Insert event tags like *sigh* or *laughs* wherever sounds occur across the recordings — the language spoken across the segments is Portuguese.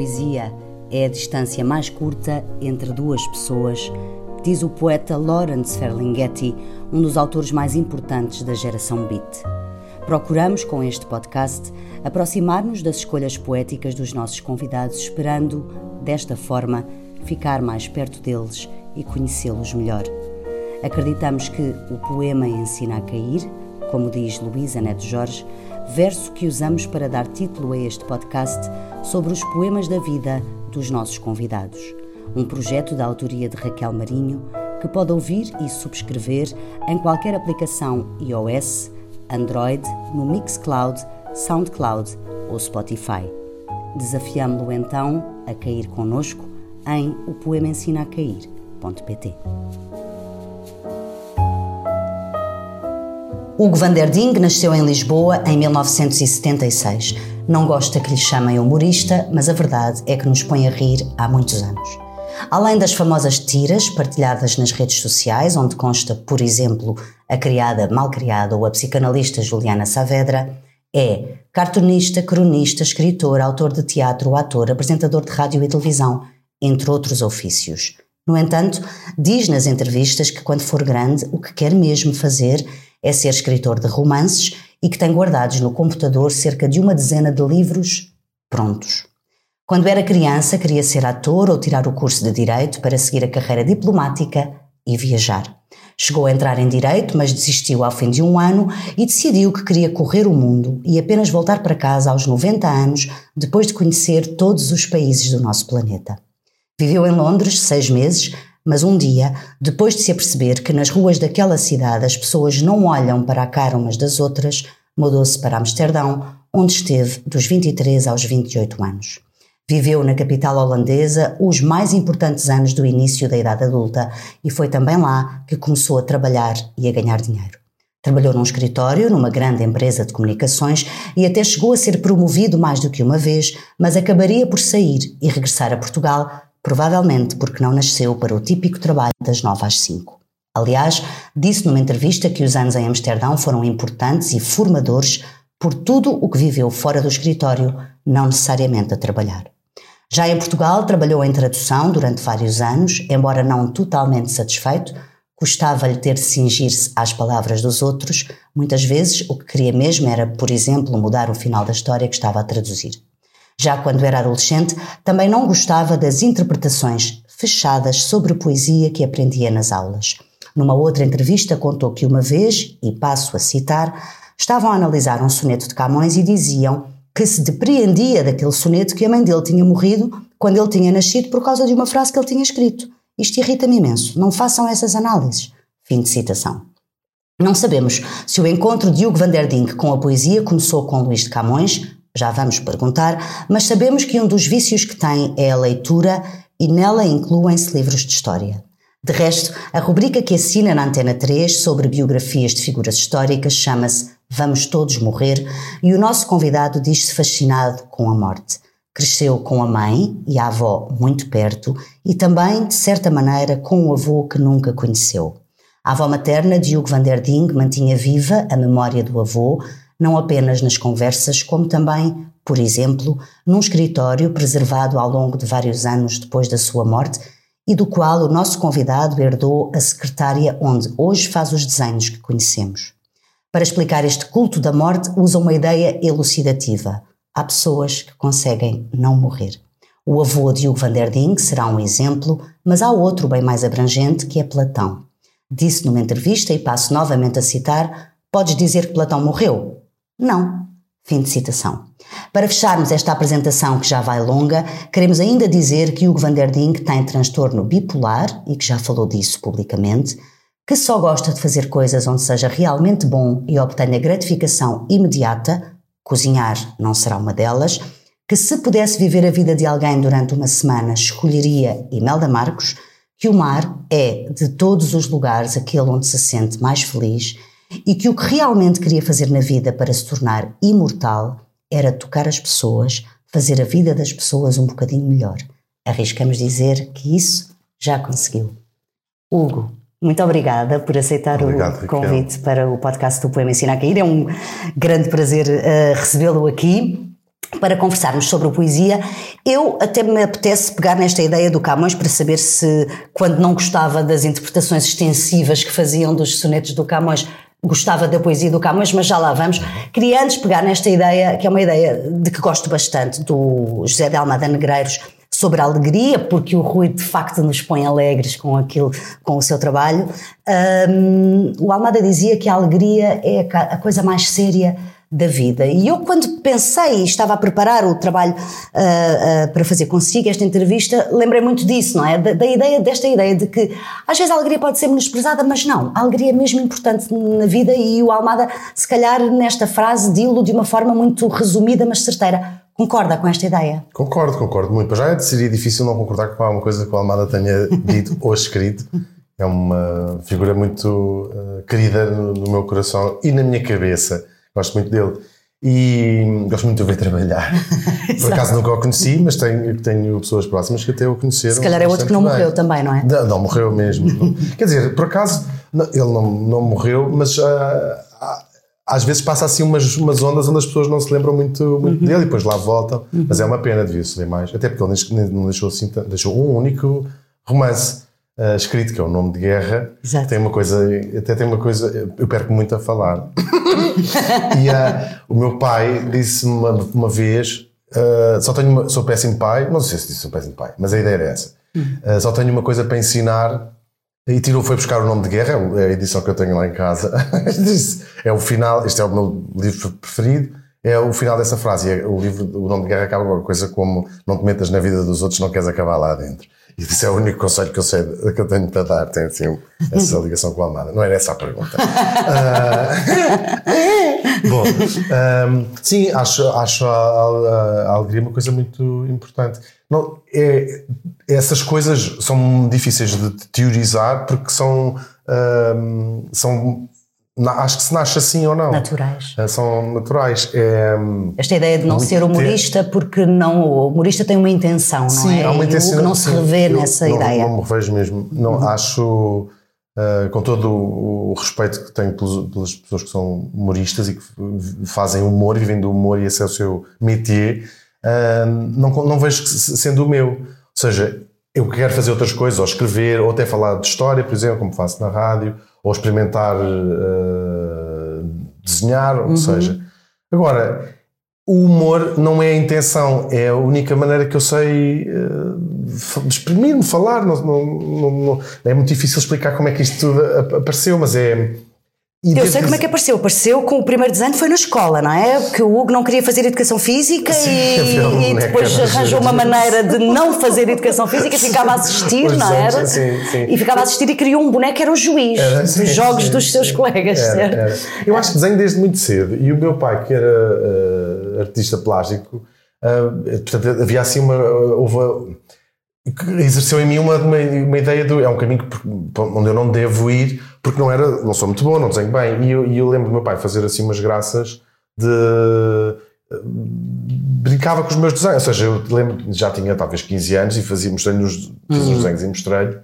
poesia é a distância mais curta entre duas pessoas, diz o poeta Lawrence Ferlinghetti, um dos autores mais importantes da geração beat. Procuramos, com este podcast, aproximar-nos das escolhas poéticas dos nossos convidados, esperando, desta forma, ficar mais perto deles e conhecê-los melhor. Acreditamos que o poema ensina a cair, como diz Luísa Neto Jorge, verso que usamos para dar título a este podcast sobre os poemas da vida dos nossos convidados. Um projeto da autoria de Raquel Marinho que pode ouvir e subscrever em qualquer aplicação iOS, Android, no Mixcloud, Soundcloud ou Spotify. Desafiamo-lo então a cair conosco em o poema ensina a cair.pt. Hugo van der Ding nasceu em Lisboa em 1976. Não gosta que lhe chamem humorista, mas a verdade é que nos põe a rir há muitos anos. Além das famosas tiras partilhadas nas redes sociais, onde consta, por exemplo, a criada malcriada ou a psicanalista Juliana Saavedra, é cartunista, cronista, escritor, autor de teatro, ator, apresentador de rádio e televisão, entre outros ofícios. No entanto, diz nas entrevistas que quando for grande, o que quer mesmo fazer é ser escritor de romances e que tem guardados no computador cerca de uma dezena de livros prontos. Quando era criança, queria ser ator ou tirar o curso de Direito para seguir a carreira diplomática e viajar. Chegou a entrar em Direito, mas desistiu ao fim de um ano e decidiu que queria correr o mundo e apenas voltar para casa aos 90 anos, depois de conhecer todos os países do nosso planeta. Viveu em Londres seis meses, mas um dia, depois de se aperceber que nas ruas daquela cidade as pessoas não olham para a cara umas das outras, mudou-se para Amsterdão, onde esteve dos 23 aos 28 anos. Viveu na capital holandesa os mais importantes anos do início da idade adulta e foi também lá que começou a trabalhar e a ganhar dinheiro. Trabalhou num escritório, numa grande empresa de comunicações e até chegou a ser promovido mais do que uma vez, mas acabaria por sair e regressar a Portugal provavelmente porque não nasceu para o típico trabalho das 9 às 5. Aliás, disse numa entrevista que os anos em Amsterdão foram importantes e formadores por tudo o que viveu fora do escritório, não necessariamente a trabalhar. Já em Portugal, trabalhou em tradução durante vários anos, embora não totalmente satisfeito, custava-lhe ter de cingir-se às palavras dos outros, muitas vezes o que queria mesmo era, por exemplo, mudar o final da história que estava a traduzir. Já quando era adolescente, também não gostava das interpretações fechadas sobre poesia que aprendia nas aulas. Numa outra entrevista, contou que uma vez, e passo a citar, estavam a analisar um soneto de Camões e diziam que se depreendia daquele soneto que a mãe dele tinha morrido quando ele tinha nascido por causa de uma frase que ele tinha escrito. Isto irrita-me imenso. Não façam essas análises. Fim de citação. Não sabemos se o encontro de Hugo van der Dink com a poesia começou com Luís de Camões, já vamos perguntar, mas sabemos que um dos vícios que tem é a leitura e nela incluem-se livros de história. De resto, a rubrica que assina na Antena 3 sobre biografias de figuras históricas chama-se Vamos Todos Morrer e o nosso convidado diz-se fascinado com a morte. Cresceu com a mãe e a avó muito perto e também, de certa maneira, com o avô que nunca conheceu. A avó materna de Hugo van der Ding mantinha viva a memória do avô, não apenas nas conversas, como também, por exemplo, num escritório preservado ao longo de vários anos depois da sua morte e do qual o nosso convidado herdou a secretária onde hoje faz os desenhos que conhecemos. Para explicar este culto da morte, usa uma ideia elucidativa. Há pessoas que conseguem não morrer. O avô de Hugo van der Ding será um exemplo, mas há outro bem mais abrangente que é Platão. Disse numa entrevista, e passo novamente a citar: Podes dizer que Platão morreu? Não. Fim de citação. Para fecharmos esta apresentação que já vai longa, queremos ainda dizer que Hugo van der Ding tem transtorno bipolar e que já falou disso publicamente, que só gosta de fazer coisas onde seja realmente bom e obtenha gratificação imediata, cozinhar não será uma delas, que se pudesse viver a vida de alguém durante uma semana escolheria Imelda Marcos, que o mar é, de todos os lugares, aquele onde se sente mais feliz e que o que realmente queria fazer na vida para se tornar imortal era tocar as pessoas, fazer a vida das pessoas um bocadinho melhor. Arriscamos dizer que isso já conseguiu. Hugo, muito obrigada por aceitar Obrigado, o convite Raquel. para o podcast do Poema Ensina a Cair. É um grande prazer uh, recebê-lo aqui. para conversarmos sobre a poesia. Eu até me apetece pegar nesta ideia do Camões para saber se, quando não gostava das interpretações extensivas que faziam dos sonetos do Camões, gostava da poesia do Camões, mas já lá vamos. Queria antes pegar nesta ideia, que é uma ideia de que gosto bastante, do José de Almada Negreiros, sobre a alegria, porque o Rui de facto nos põe alegres com aquilo, com o seu trabalho. Um, o Almada dizia que a alegria é a coisa mais séria da vida. E eu, quando pensei e estava a preparar o trabalho uh, uh, para fazer consigo esta entrevista, lembrei muito disso, não é? Da, da, ideia, desta ideia de que às vezes a alegria pode ser menosprezada, mas não. A alegria é mesmo importante na vida e o Almada, se calhar, nesta frase, dilo de uma forma muito resumida, mas certeira. Concorda com esta ideia? Concordo, concordo muito. Já seria difícil não concordar com alguma coisa que o Almada tenha dito ou escrito. É uma figura muito uh, querida no, no meu coração e na minha cabeça gosto muito dele. E gosto muito de o ver trabalhar. *laughs* Por acaso nunca o conheci, mas tenho, tenho pessoas próximas que até o conheceram. Se calhar é outro que não bem. morreu também, não é? Não, não morreu mesmo. *laughs* Quer dizer, por acaso, não, ele não, não morreu, mas uh, às vezes passa assim umas, umas ondas onde as pessoas não se lembram muito, muito uhum. dele e depois lá voltam. Uhum. Mas é uma pena, devia-se ver mais. Até porque ele não deixou, assim, deixou um único romance uh, escrito, que é o Nome de Guerra. Exato. Tem uma coisa, até tem uma coisa, eu perco muito a falar. *laughs* e uh, o meu pai disse-me uma, uma, vez: uh, só tenho uma, sou péssimo pai, não sei se disse sou péssimo pai, mas a ideia era essa. Uh, só tenho uma coisa para ensinar. E tirou, foi buscar o nome de guerra, é a edição que eu tenho lá em casa. *laughs* disse, é o final, este é o meu livro preferido, é o final dessa frase. É, o livro, o nome de guerra acaba com uma coisa como não te metas na vida dos outros, não queres acabar lá dentro. E isso é o único conselho que eu sei que eu tenho para dar. Tem assim essa ligação com a Almada. Não era essa a pergunta. uh, *laughs* bom, um, sim, acho, acho a, a, a, alegria uma coisa muito importante. Não, é, essas coisas são difíceis de teorizar porque são, um, são acho que se nasce assim ou não. Naturais. É, são naturais. É, Esta ideia de não ser humorista ter... porque não, o humorista tem uma intenção, não sim, é? Há uma intenção, não se revê nessa não, ideia. Não me revejo mesmo. Não, uhum. Acho, uh, com todo o, respeito que tenho pelos, pelas pessoas que são humoristas e que fazem humor, vivem do humor e esse é o seu métier, uh, não, não vejo sendo o meu. Ou seja, eu quero fazer outras coisas, ou escrever, ou até falar de história, por exemplo, como faço na rádio, ou experimentar uh, desenhar, ou uhum. seja. Agora, o humor não é a intenção, é a única maneira que eu sei uh, exprimir-me, falar. Não, não, não, é muito difícil explicar como é que isto tudo apareceu, mas é e eu sei como é que apareceu. Apareceu com o primeiro desenho, foi na escola, não é? Porque o Hugo não queria fazer educação física Sim, e, *laughs* e depois arranjou uma maneira de não fazer educação física e ficava a assistir, não era? Sim, sim. E ficava a assistir e criou um boneco que era o juiz era, dos jogos sim, dos seus colegas, era? Era. Eu acho que desenho desde muito cedo. E o meu pai, que era uh, artista plástico, uh, portanto, havia assim uma. Houve, exerceu em mim uma, uma, uma ideia do. É um caminho que, onde eu não devo ir porque não era, não sou muito bom, não desenho bem. E eu, e eu lembro do meu pai fazer assim umas graças de brincava com os meus desenhos, ou seja, eu lembro já tinha talvez 15 anos e fazia, mostrei-lhe os, fiz uhum. os desenhos e mostrei-lhe.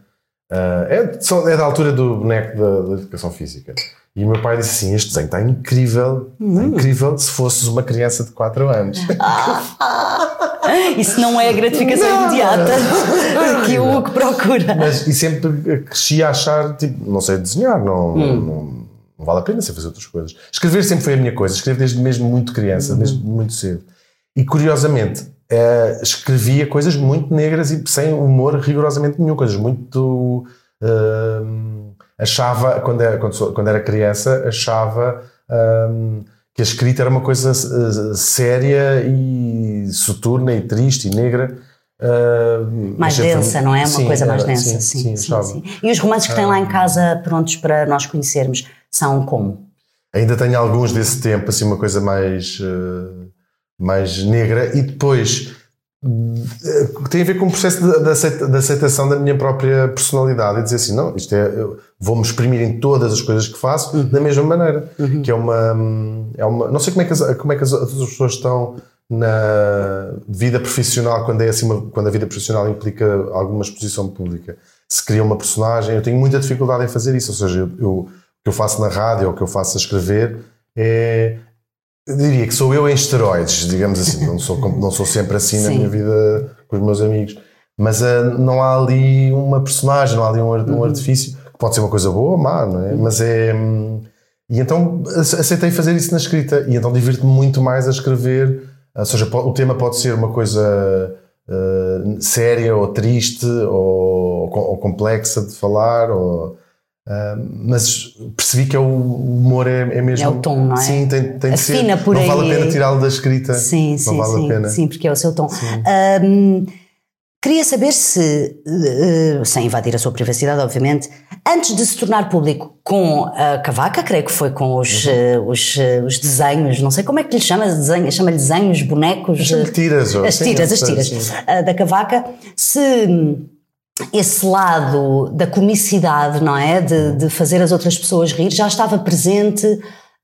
Uh, é, é, da altura do boneco da, da, educação física. E o meu pai disse assim: Este desenho está incrível, está uhum. incrível se fosses uma criança de 4 anos. *laughs* *laughs* *laughs* Isso não é a gratificação não, imediata *laughs* que o que procura. Mas, e sempre cresci a achar, tipo, não sei desenhar, não, hum. não, não, vale a pena sei fazer outras coisas. Escrever sempre foi a minha coisa, escrevo desde mesmo muito criança, uhum. desde muito cedo. E curiosamente, é, escrevia coisas muito negras e sem humor rigorosamente nenhum, coisas muito. Uh, achava, quando era, quando, quando era criança, achava. Uh, que a escrita era uma coisa uh, séria e soturna e triste e negra. Uh, mais densa, não é? Uma sim, coisa mais era, densa, sim, sim, sim, E os romances que tem lá em ah. casa prontos para nós conhecermos são como? Ainda tenho alguns desse tempo, assim, uma coisa mais, uh, mais negra. E depois tem a ver com o processo de, aceitação da minha própria personalidade e dizer assim, não, isto é, vou-me exprimir em todas as coisas que faço uhum. da mesma maneira, uhum. que é uma, é uma, não sei como é que as, como é que as outras pessoas estão na vida profissional quando é assim, uma, quando a vida profissional implica alguma exposição pública, se cria uma personagem, eu tenho muita dificuldade em fazer isso, ou seja, eu, eu o que eu faço na rádio ou o que eu faço a escrever é diria que sou eu em esteroides, digamos assim. Não sou, não sou sempre assim na Sim. minha vida com os meus amigos. Mas ah, não há ali uma personagem, não há ali um, um Uhum. artifício, que pode ser uma coisa boa ou má, não é? Mas é. hum, E então ace- aceitei fazer isso na escrita. E então divirto-me muito mais a escrever. Ou seja, o tema pode ser uma coisa ah, séria ou triste ou, ou complexa de falar. Ou, ah, mas percebi que é o o humor é, é mesmo. É o tom, não é? Sim, tem, tem de ser. Por não aí. vale a pena tirá-lo da escrita. Sim, não sim, vale sim, a pena. sim, porque é o seu tom. Queria saber se, eh, sem invadir a sua privacidade, obviamente, antes de se tornar público com a Cavaca, creio que foi com os, Uhum. eh, os, eh, os desenhos, não sei como é que lhe chama, desenho, chama-lhe desenhos, bonecos. Tiras, As sim, tiras, as sim, tiras sim. ah, da Cavaca. Se esse lado da comicidade, não é? De, de fazer as outras pessoas rir, já estava presente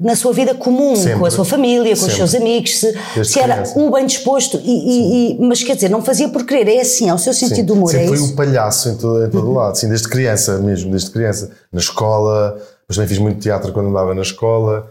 na sua vida comum, Sempre. com a sua família, com os Sempre. seus amigos, se, se era o bem disposto, e, e- e- mas quer dizer, não fazia por querer, é assim, é o seu sentido de humor, Sempre é isso? Uhum. o palhaço em todo, em todo lado, sim, desde criança mesmo, desde criança. Na escola, depois também fiz muito teatro quando andava na escola.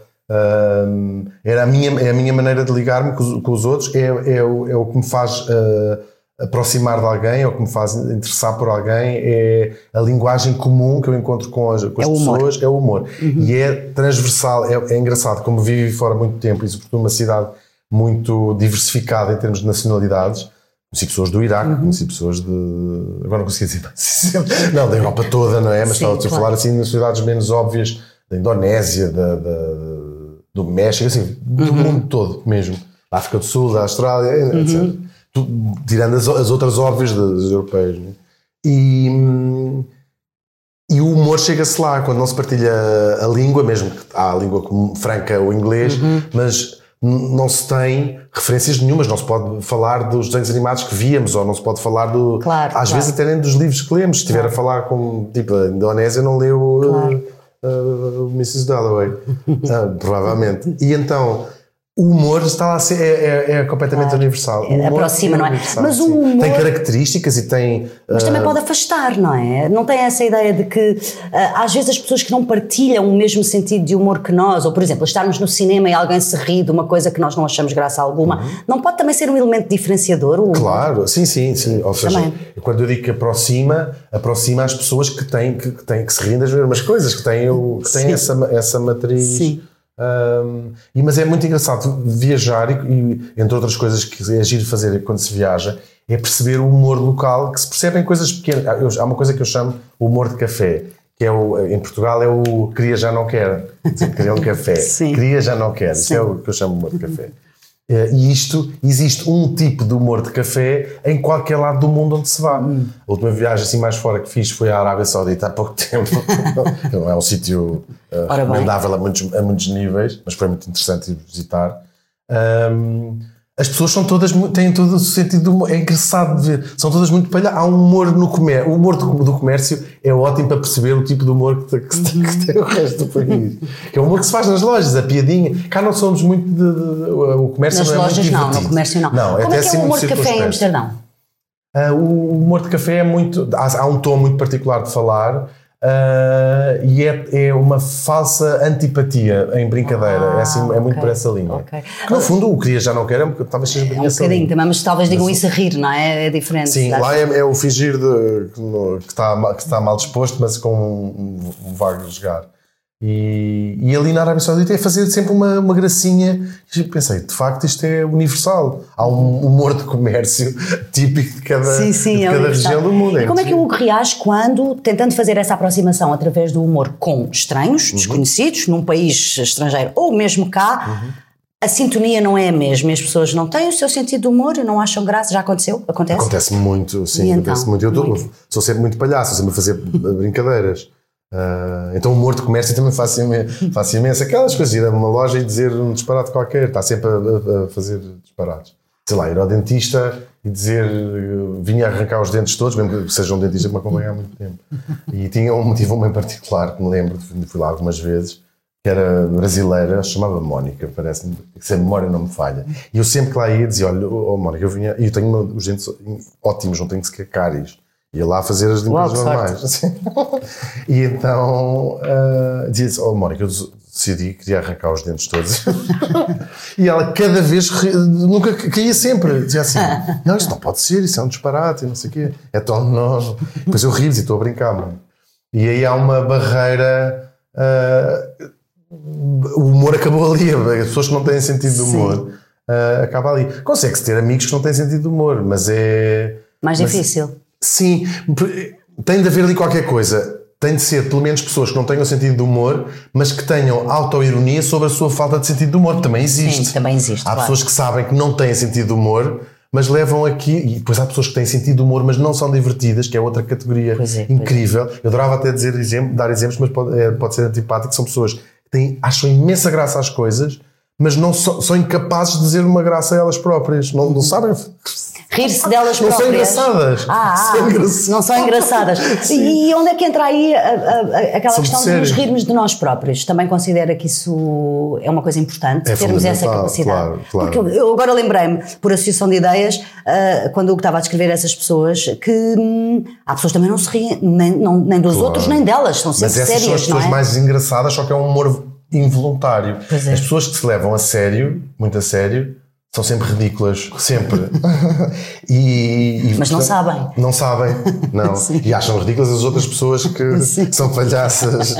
Era a minha, é a minha maneira de ligar-me com, os- com os outros, é, é, o, é o que me faz ah, aproximar de alguém, é o que me faz interessar por alguém, é a linguagem comum que eu encontro com as, com as É humor. Uhum. pessoas, é o humor. E é transversal, é, é engraçado, como vivi fora muito tempo e sobretudo numa cidade muito diversificada em termos de nacionalidades, Conheci pessoas do Iraque, Uhum. conheci pessoas de. Agora não consegui dizer. *laughs* Não, da Europa toda, não é? Mas Sim, estava a claro. falar assim nas cidades menos óbvias, da Indonésia, da, da- do México, assim, do Uhum. mundo todo mesmo. Da África do Sul, da Austrália, etc. Tu- tirando as, as outras óbvias das europeias. não é? E. E o humor chega-se lá quando não se partilha a língua, mesmo que há a língua franca, o inglês, Uhum. mas não se tem referências nenhumas, não se pode falar dos desenhos animados que víamos, ou não se pode falar do. Claro, às claro. vezes até nem dos livros que lemos. Se estiver a falar com. Tipo, a Indonésia não leu uh, Claro. uh, Mrs. Dalloway. *laughs* Ah, provavelmente. E então. O humor está lá, a ser- é, é, é completamente universal. O É, aproxima, não é? universal, Mas o sim. humor- Tem características e tem. Mas ah, também pode afastar, não é? Não tem essa ideia de que ah, às vezes as pessoas que não partilham o mesmo sentido de humor que nós, ou por exemplo, estarmos no cinema e alguém se ri de uma coisa que nós não achamos graça alguma, não pode também ser um elemento diferenciador? O humor? Uhum. Claro, sim, sim, sim. Ou seja, Também. quando eu digo que aproxima, aproxima as pessoas que têm que, que, têm, que se riem das mesmas coisas, que têm, o, que têm Sim. essa, essa matriz. Sim. Ahm, e, mas é muito engraçado viajar e, e, entre outras coisas que é giro fazer quando se viaja, é perceber o humor local, que se percebe em coisas pequenas. Há- eu- há uma coisa que eu chamo o humor de café, que é o, em Portugal é o queria já não quer. Queria um café. *laughs* Sim. Queria já não quer. Isto é o que eu chamo humor de café. Eh, E isto, existe um tipo de humor de café em qualquer lado do mundo onde se vá. Hum. A última viagem assim mais fora que fiz foi à Arábia Saudita há pouco *laughs* tempo. Não é um sítio bem. recomendável a muitos, a muitos níveis, mas foi muito interessante ir visitar. Ahm, as pessoas são todas, têm todo o sentido. É engraçado de ver. São todas muito palhaças. Há um humor no comércio. O humor do, do comércio é ótimo para perceber o tipo de humor que, que, que tem o resto do país. Que é o humor que se faz nas lojas, a piadinha. Cá não somos muito. De, de- o comércio Nas não é lojas muito não, no divertido. comércio não. Não, Como até é que é o humor de café em. Amsterdão? Ah, o humor de café é muito. Há, há um tom muito particular de falar ah, e é, é uma falsa antipatia em brincadeira. é, assim, é muito ok, por essa linha. ok. No fundo, o queria já não quer, é um- talvez seja É bem um essa bocadinho também, mas talvez digam isso a rir, não é? É diferente. Sim, lá é, é o fingir de, que, está, que está mal disposto, mas com um, um vago jogar. E, e ali na Arábia Saudita é fazer sempre uma, uma gracinha. E pensei, de facto, isto é universal. Há um humor de comércio *laughs* típico de cada, Sim, sim, de é cada universal. região do mundo. E como é que o Hugo reage quando, tentando fazer essa aproximação através do humor com estranhos, Uhum. desconhecidos, num país estrangeiro ou mesmo cá, a sintonia não é a mesma e as pessoas não têm o seu sentido de humor e não acham graça? Já aconteceu? Acontece? Acontece muito, sim, E então? acontece muito. Eu Muito. sou sempre muito palhaço, sempre a fazer brincadeiras. Ah, então o humor de comércio também faço, imen- faço imenso. Aquelas coisas, ir a uma loja e dizer um disparate qualquer, está sempre a, a- fazer disparates. Sei lá, ir ao dentista e dizer eh, vinha arrancar os dentes todos, mesmo que seja um dentista que me acompanha há muito tempo. E tinha um *laughs* motivo uma em particular que me lembro, fui lá algumas vezes, que era brasileira, chamava Mónica, parece-me, se a memória não me falha. E eu sempre que lá ia dizia: Olha, oh, Mónica, eu vinha, e eu tenho os dentes ótimos, não tenho sequer cáries. Ia lá fazer as limpezas normais. *laughs* E então uh, dizia oh Mónica, eu decidi que queria arrancar os dentes todos. *laughs* e ela, cada vez, nunca caía sempre. Dizia assim: Não, isto não pode ser, isso é um disparate, não sei o quê. É tão nono. Depois eu rio e estou a brincar, mano. E aí há uma barreira. Uh, o humor acabou ali. As pessoas que não têm sentido de humor uh, acaba ali. Consegue-se ter amigos que não têm sentido de humor, mas é. Mais mas, difícil. Sim, tem de haver ali qualquer coisa. Tem de ser, pelo menos, pessoas que não tenham sentido de humor, mas que tenham autoironia sobre a sua falta de sentido de humor. Também existe. Sim, também existe. Há claro. pessoas que sabem que não têm sentido de humor, mas levam aqui. E depois há pessoas que têm sentido de humor, mas não são divertidas, que é outra categoria é, incrível. É. Eu adorava até dizer dar exemplos, mas pode, é, pode ser antipático. São pessoas que têm, acham imensa graça às coisas, mas não so, são incapazes de dizer uma graça a elas próprias. Não, não sabem rir-se delas não próprias. São engraçadas. Ah, ah são engraçadas. não são engraçadas. e onde é que entra aí a, a, a, aquela Sobre questão de nos rirmos de nós próprios? Também considera que isso é uma coisa importante, é termos essa capacidade. Claro, claro. Porque eu agora lembrei-me, por associação de ideias, uh, quando eu estava a descrever essas pessoas, que hum, há pessoas que também não se riem, nem, não, nem dos claro. outros, nem delas, são sempre Mas essas sérias. são as pessoas é? mais engraçadas, só que é um humor involuntário. É. As pessoas que se levam a sério, muito a sério, são sempre ridículas, sempre. *laughs* e, e, Mas não sabem. Não sabem, não. *laughs* e acham ridículas as outras pessoas que *laughs* sim. são palhaças.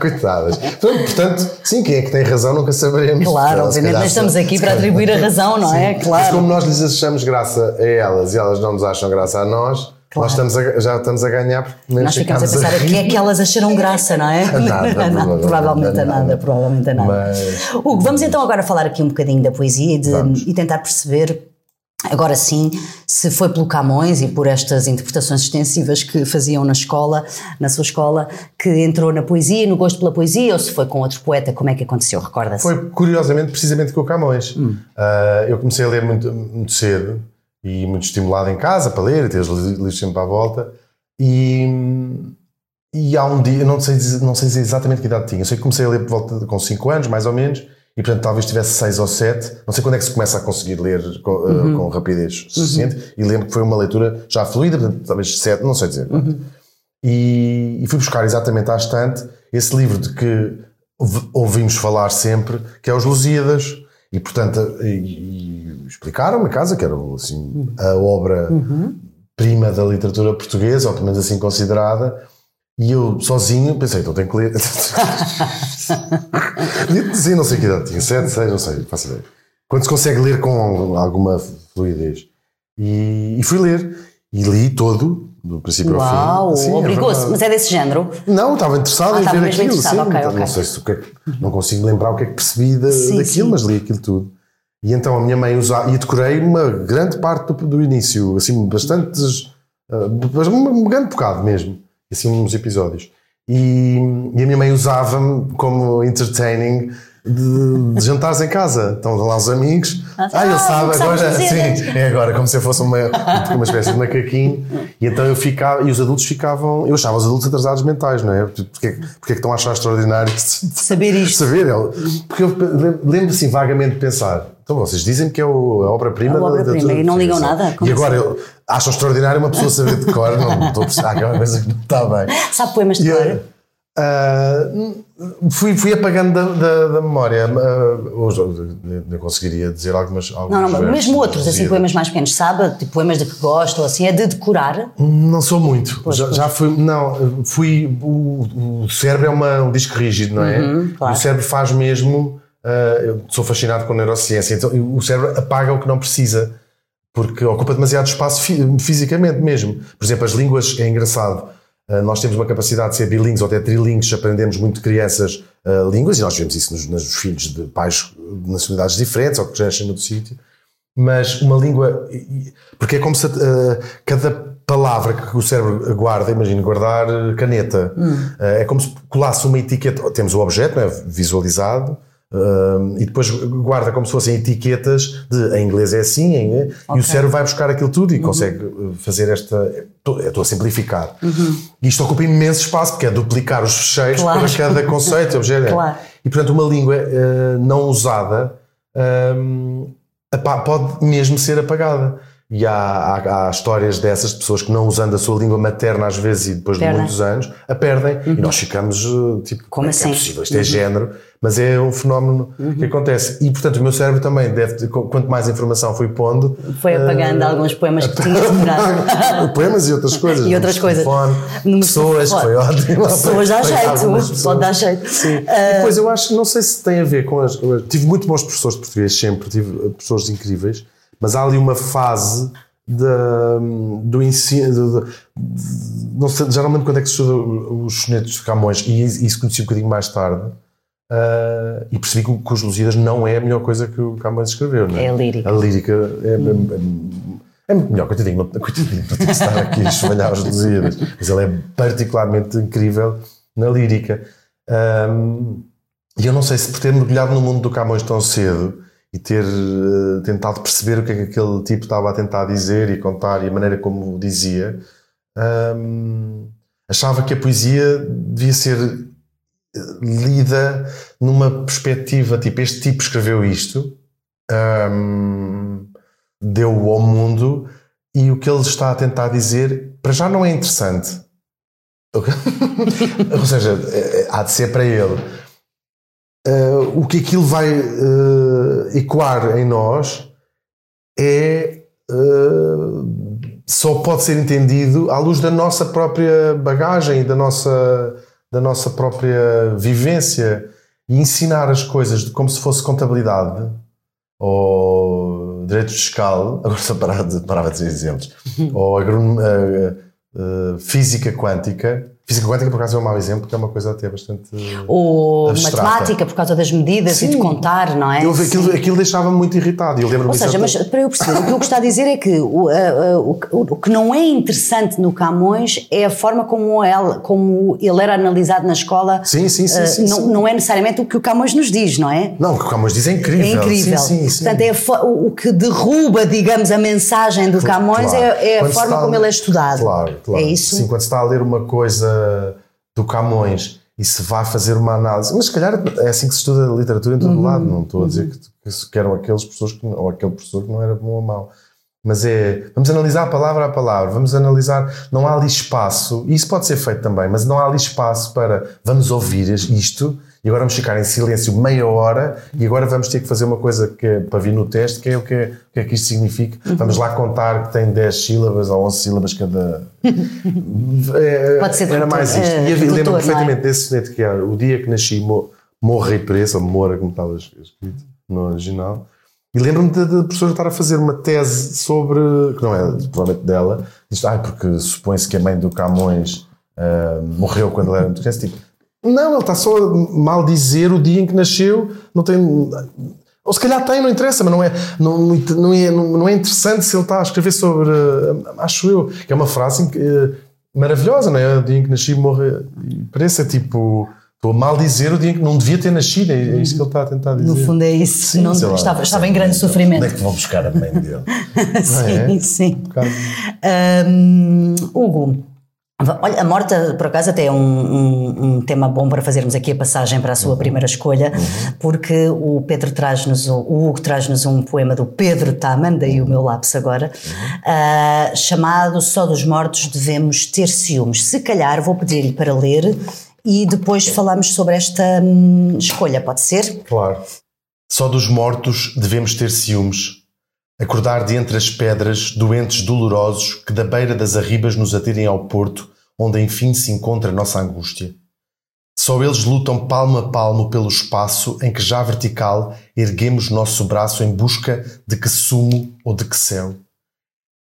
Coitadas. Portanto, sim, quem é que tem razão nunca saberemos. Claro, obviamente nós estamos aqui para atribuir a razão, não é? Claro. Mas como nós lhes achamos graça a elas e elas não nos acham graça a nós, Claro. Nós estamos a, já estamos a ganhar porque Nós ficamos a pensar o que é que elas acharam graça, não é? A *laughs* nada, a *laughs* nada provavelmente a nada, nada, provavelmente a nada. Mas... Hugo, vamos então agora falar aqui um bocadinho da poesia e, de, e tentar perceber Agora sim, se foi pelo Camões e por estas interpretações extensivas que faziam na escola, na sua escola, que entrou na poesia, no gosto pela poesia, ou se foi com outro poeta, como é que aconteceu? Recorda-se? Foi curiosamente, precisamente com o Camões. Hum. Uh, eu comecei a ler muito, muito cedo e muito estimulado em casa para ler, e ter os livros sempre à volta. E, e há um dia, não sei, não sei dizer exatamente que idade tinha, eu sei que comecei a ler por volta de, com 5 anos, mais ou menos, e portanto talvez tivesse 6 ou 7, não sei quando é que se começa a conseguir ler com, uhum. uh, com rapidez suficiente, uhum. e lembro que foi uma leitura já fluida, portanto talvez 7, não sei dizer. Uhum. E, e, fui buscar exatamente à estante esse livro de que ouvimos falar sempre, que é Os Lusíadas, e portanto, e, e explicaram-me casa que era assim, a obra uhum. prima da literatura portuguesa, ou pelo menos assim considerada, e eu sozinho pensei, então tenho que ler. *laughs* Sim, não sei que idade tinha, 7, 6, não sei, faço ideia. Quando se consegue ler com alguma fluidez. E, e fui ler, e li todo, do princípio Uau, ao fim. Uau, obrigou-se, é mas é desse género? Não, estava interessado ah, em ver aquilo. Sim, okay, então, okay. Não sei se o que, é não consigo lembrar o que é que percebi da, sim, daquilo, sim. mas li aquilo tudo. E então a minha mãe usava, e decorei uma grande parte do, do início, assim, bastantes, uh, um grande bocado mesmo, assim, uns episódios. E, e a minha mãe usava-me como entertaining de, de, jantares em casa. Estão lá os amigos. Ah, ah ele sabe agora. Sim, é agora, como se eu fosse uma, uma espécie de macaquinho. E então eu ficava, e os adultos ficavam. Eu achava os adultos atrasados mentais, não é? Porque, porque é que estão a achar extraordinário *laughs* saber isto? Saber, porque eu lembro assim vagamente de pensar. Então vocês dizem que é o, a obra-prima a obra-prima e não ligam nada. E agora eu acho extraordinário uma pessoa saber de cor, não estou a pensar *laughs* que é uma coisa que não está bem. Sabe poemas de cor? Uh, fui, fui apagando da, da, da memória. Uh, hoje eu conseguiria dizer algumas. algumas não, não, mesmo outros, assim, poemas mais pequenos, sabe? Tipo, poemas de que gosto, assim, é de decorar? Não sou muito. Pois, já, pois. já fui. Não, fui. O, o cérebro é uma, um disco rígido, não é? Uhum, claro. O cérebro faz mesmo. Uh, eu sou fascinado com neurociência, então o cérebro apaga o que não precisa. Porque ocupa demasiado espaço fisicamente mesmo. Por exemplo, as línguas é engraçado nós temos uma capacidade de ser bilíngues ou até trilingues, aprendemos muito de crianças uh, línguas, e nós vemos isso nos, nos, filhos de pais de nacionalidades diferentes ou que crescem no sítio. Mas uma língua. Porque é como se uh, cada palavra que o cérebro guarda, imagina guardar caneta, hum. é como se colasse uma etiqueta. Temos o objeto é? visualizado, Uh, e depois guarda como se fossem etiquetas de em inglês é assim, em, okay. e o cérebro vai buscar aquilo tudo e uhum. consegue uh, fazer esta. Estou a simplificar. Uhum. E isto ocupa imenso espaço, porque é duplicar os fecheiros claro. para cada conceito, objeto. claro. E portanto, uma língua uh, não usada um, pode mesmo ser apagada. E há, há, há, histórias dessas de pessoas que não usando a sua língua materna às vezes e depois de muitos anos a perdem. Uhum. e nós ficamos eh, tipo como é, assim? é possível? Isto é uhum. é género mas é um fenómeno uhum. que acontece. E portanto o meu cérebro também deve quanto mais informação fui pondo foi apagando uh, alguns poemas que tinha separado *laughs* poemas e outras coisas. E outras coisas. telefone, pessoas que foi ótimo. Pessoas dá jeito pode dar jeito. Sim. Uh, e depois eu acho não sei se tem a ver com as tive muito bons professores de português sempre tive professores incríveis mas há ali uma fase da, do ensino. De, de, não sei, já não lembro quando é que se estuda os sonetos de Camões, e isso conheci um bocadinho mais tarde. Uh, e percebi que, que os Lusíadas não é a melhor coisa que o Camões escreveu. Não é? é a lírica. A lírica é, hum. é, é, muito melhor. Coitadinho, não, coitadinho, não tem que estar aqui a esvalhar os Lusíadas. Mas ele é particularmente incrível na lírica. Um, e eu não sei se por ter mergulhado no mundo do Camões tão cedo e ter uh, tentado perceber o que é que aquele tipo estava a tentar dizer e contar e a maneira como dizia, um, achava que a poesia devia ser eh, lida numa perspectiva tipo: este tipo escreveu isto, um, deu-o ao mundo e o que ele está a tentar dizer para já não é interessante. *laughs* Ou seja, eh, há de ser para ele uh, o que aquilo vai uh, ecoar em nós é uh, só pode ser entendido à luz da nossa própria bagagem, da nossa, da nossa própria vivência e ensinar as coisas como se fosse contabilidade ou direito fiscal, *laughs* agora só parava de, parava de dizer exemplos, *laughs* ou física quântica, Física quântica, por acaso, é um mau exemplo, porque é uma coisa até bastante. Ou abstrata. matemática, por causa das medidas Sim. e de contar, não é? Eu, aquilo, aquilo deixava-me muito irritado. Eu Ou seja, mas para eu perceber, o que eu gosto de dizer é que o, o, o, que não é interessante no Camões é a forma como ele, como ele era analisado na escola. Sim, sim, sim. Uh, sim, não, sim. não é necessariamente o que o Camões nos diz, não é? Não, o que o Camões diz é incrível. É incrível. Sim, sim. Portanto, é o que derruba, digamos, a mensagem do Camões claro. é, é a forma está, como ele é estudado. Claro, claro. É isso? Sim, quando se está a ler uma coisa do Camões e se vai fazer uma análise. Mas se calhar é assim que se estuda literatura em todo uhum. lado. Não estou a dizer uhum. que, que eram aqueles professores que, ou aquele professor que não era bom ou mau. Mas é, vamos analisar palavra a palavra, vamos analisar, não há ali espaço, e isso pode ser feito também, mas não há ali espaço para, vamos ouvir isto, e agora vamos ficar em silêncio meia hora e agora vamos ter que fazer uma coisa que é para vir no teste, que é o que é, o que, é que isto significa. Uhum. Vamos lá contar que tem 10 sílabas ou 11 sílabas cada. *laughs* é, Pode ser Era mais isto. Uh, e eu lembro é? perfeitamente é? desse soneto que era o dia que nasci, morri preso, ou mora, como estava escrito no original. E lembro-me da professora estar a fazer uma tese sobre, que não é provavelmente dela, diz, ah, porque supõe-se que a mãe do Camões uh, morreu quando ele era muito criança. Tipo, não, ele está só a mal dizer o dia em que nasceu, não tem. Ou se calhar tem, não interessa, mas não é, não, não, é, não é interessante se ele está a escrever sobre. Acho eu, que é uma frase eh, maravilhosa, não é? O dia em que nasci morre. Parece tipo. Estou a mal dizer o dia em que não devia ter nascido, é isso que ele está a tentar dizer. No fundo é isso, sim, não, lá, estava, estava em grande sofrimento. Onde é que vão buscar a mãe dele? *laughs* sim, é? sim. Um, Hugo, Olha, a Morta, por acaso, até é um, um, um, tema bom para fazermos aqui a passagem para a sua uhum. primeira escolha, uhum. porque o Pedro traz-nos, o Hugo traz-nos um poema do Pedro Taman, daí o meu lápis agora, uhum. uh, chamado Só dos Mortos Devemos Ter Ciúmes. Se calhar vou pedir-lhe para ler e depois falamos sobre esta hum, escolha, pode ser? Claro. Só dos mortos devemos ter ciúmes Acordar de entre as pedras, doentes dolorosos, que da beira das arribas nos atirem ao porto, onde enfim se encontra a nossa angústia. Só eles lutam palmo a palmo pelo espaço em que já vertical erguemos nosso braço em busca de que sumo ou de que céu.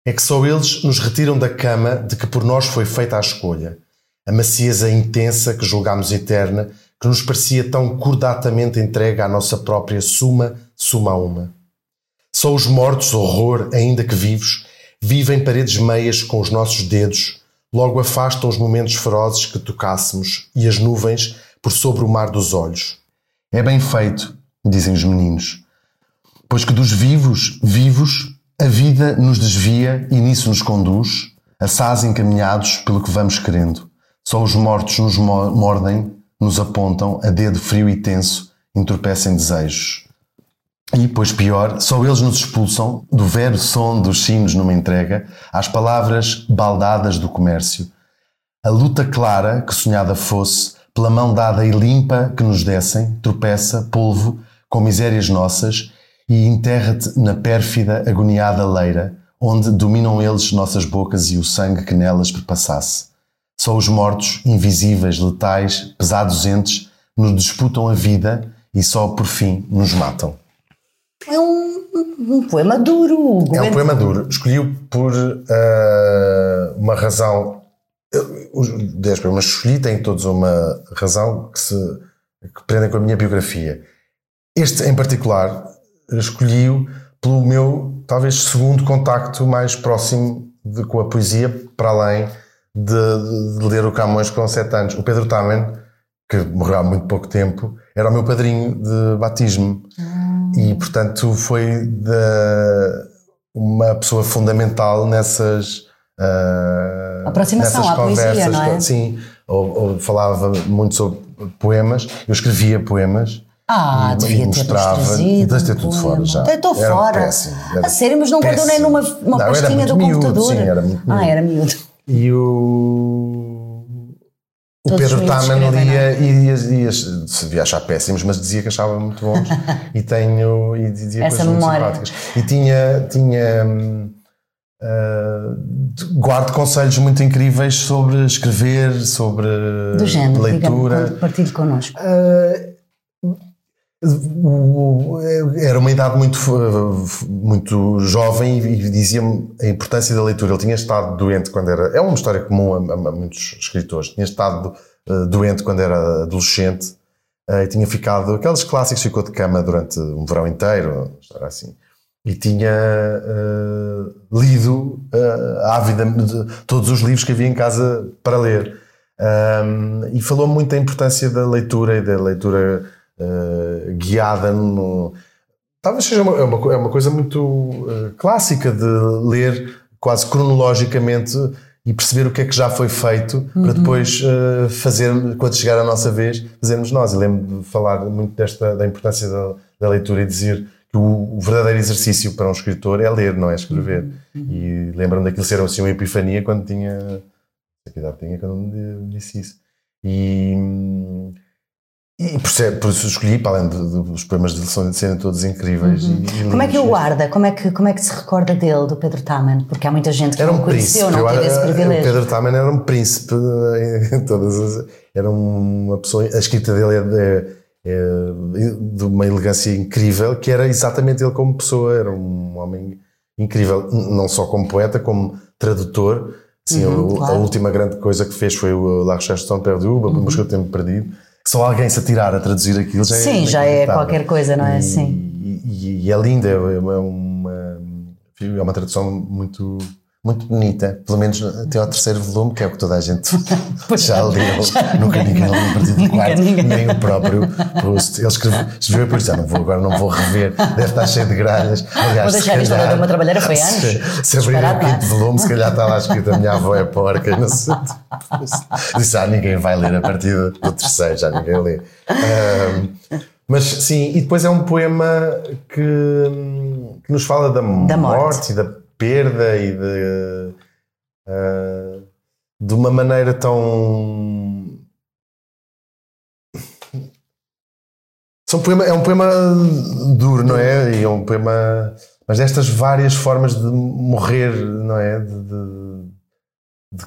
É que só eles nos retiram da cama de que por nós foi feita a escolha, a macieza intensa que julgamos eterna, que nos parecia tão cordatamente entregue à nossa própria suma, suma a uma. Só os mortos, horror, ainda que vivos, vivem paredes meias com os nossos dedos, logo afastam os momentos ferozes que tocássemos e as nuvens por sobre o mar dos olhos. É bem feito, dizem os meninos, pois que dos vivos, vivos, a vida nos desvia e nisso nos conduz, assaz encaminhados pelo que vamos querendo. Só os mortos nos mordem, nos apontam, a dedo frio e tenso, entorpecem desejos. E, pois pior, só eles nos expulsam do vero som dos sinos numa entrega às palavras baldadas do comércio. A luta clara que sonhada fosse, pela mão dada e limpa que nos dessem, tropeça, polvo, com misérias nossas, e enterra-te na pérfida, agoniada leira, onde dominam eles nossas bocas e o sangue que nelas perpassasse. Só os mortos, invisíveis, letais, pesados entes, nos disputam a vida e só por fim nos matam. É um, um poema duro. É um poema duro. Escolhi-o por uh, uma razão. Os dez poemas que escolhi têm todos uma razão que se que prendem com a minha biografia. Este, em particular, escolhi-o pelo meu, talvez, segundo contacto mais próximo de, com a poesia, para além de, de, ler o Camões com sete anos. O Pedro Tamen, que morreu há muito pouco tempo, era o meu padrinho de batismo. Hum. E, portanto, foi de, uma pessoa fundamental nessas. Uh, Aproximação nessas à conversas, poesia, não é? Sim, ou, ou falava muito sobre poemas. Eu escrevia poemas ah, e, devia e mostrava, ter ter tudo fora já. Estou fora. Péssimo, a sério, mas não guardou nem numa uma não, pastinha do miúdo, computador. Sim, era muito miúdo. Ah, era miúdo. E o. O Todos Pedro Taman lia e ia, ia, devia achar péssimos, mas dizia que achava muito bons. e tenho. E dizia Essa coisas memória. muito simpáticas. E tinha. tinha Uh, guardo conselhos muito incríveis sobre escrever, sobre Do género, leitura. Diga, partilhe connosco. Uh, era uma idade muito, muito jovem e dizia-me a importância da leitura. Ele tinha estado doente quando era. É uma história comum a, a muitos escritores. Tinha estado uh, doente quando era adolescente uh, e tinha ficado. Aqueles clássicos, ficou de cama durante um verão inteiro, história assim. E tinha uh, lido uh, todos os livros que havia em casa para ler. Um, e falou muito da importância da leitura e da leitura uh, guiada no. Talvez seja uma, é, uma, é uma coisa muito uh, clássica de ler quase cronologicamente e perceber o que é que já foi feito uhum. para depois uh, fazer, quando chegar a nossa vez, fazermos nós. Eu lembro de falar muito desta, da importância da, da leitura e dizer que o, o, verdadeiro exercício para um escritor é ler, não é escrever. Uhum. E lembro-me daquilo ser assim uma epifania quando tinha. Que idade tinha quando me disse isso. E e por, ser, por isso escolhi, para além dos poemas de lição de serem todos incríveis. Uhum. E, como é que o guarda? Como é que, como é que se recorda dele, do Pedro Taman? Porque há muita gente que era um não conheceu, não teve esse privilégio. O Pedro Taman era um príncipe em *laughs* todas as, Era uma pessoa. A escrita dele é, é, é, de uma elegância incrível, que era exatamente ele como pessoa. Era um homem incrível, não só como poeta, como tradutor. Sim, uhum, a, claro. a, última grande coisa que fez foi o La Recherche de Perdu, uhum. Mas que eu tenho perdido só alguém se atirar a traduzir aquilo já Sim, é já é qualquer coisa, não é? E, Sim. E, e, é linda, é uma, uma, é uma tradução muito muito bonita, pelo menos até ao terceiro volume, que é o que toda a gente *laughs* já leu. *laughs* Nunca ninguém leu a partir do *laughs* quarto, nem o próprio Proust. Ele escreveu, escreveu por isso, ah, não vou, agora não vou rever, deve estar cheio de gralhas. Aliás, vou deixar isto agora uma trabalhar foi anos. Se, se abrir o quinto volume, se calhar está lá escrito a minha avó é porca. Não sei. Disse, ah, ninguém vai ler a partir do terceiro, já ninguém lê. Um, mas sim, e depois é um poema que, que nos fala da, da morte. morte e da perda e de, uh, de uma maneira tão. *laughs* São poema, é um poema duro, não é? E é um poema. Mas destas várias formas de morrer, não é? De, de, de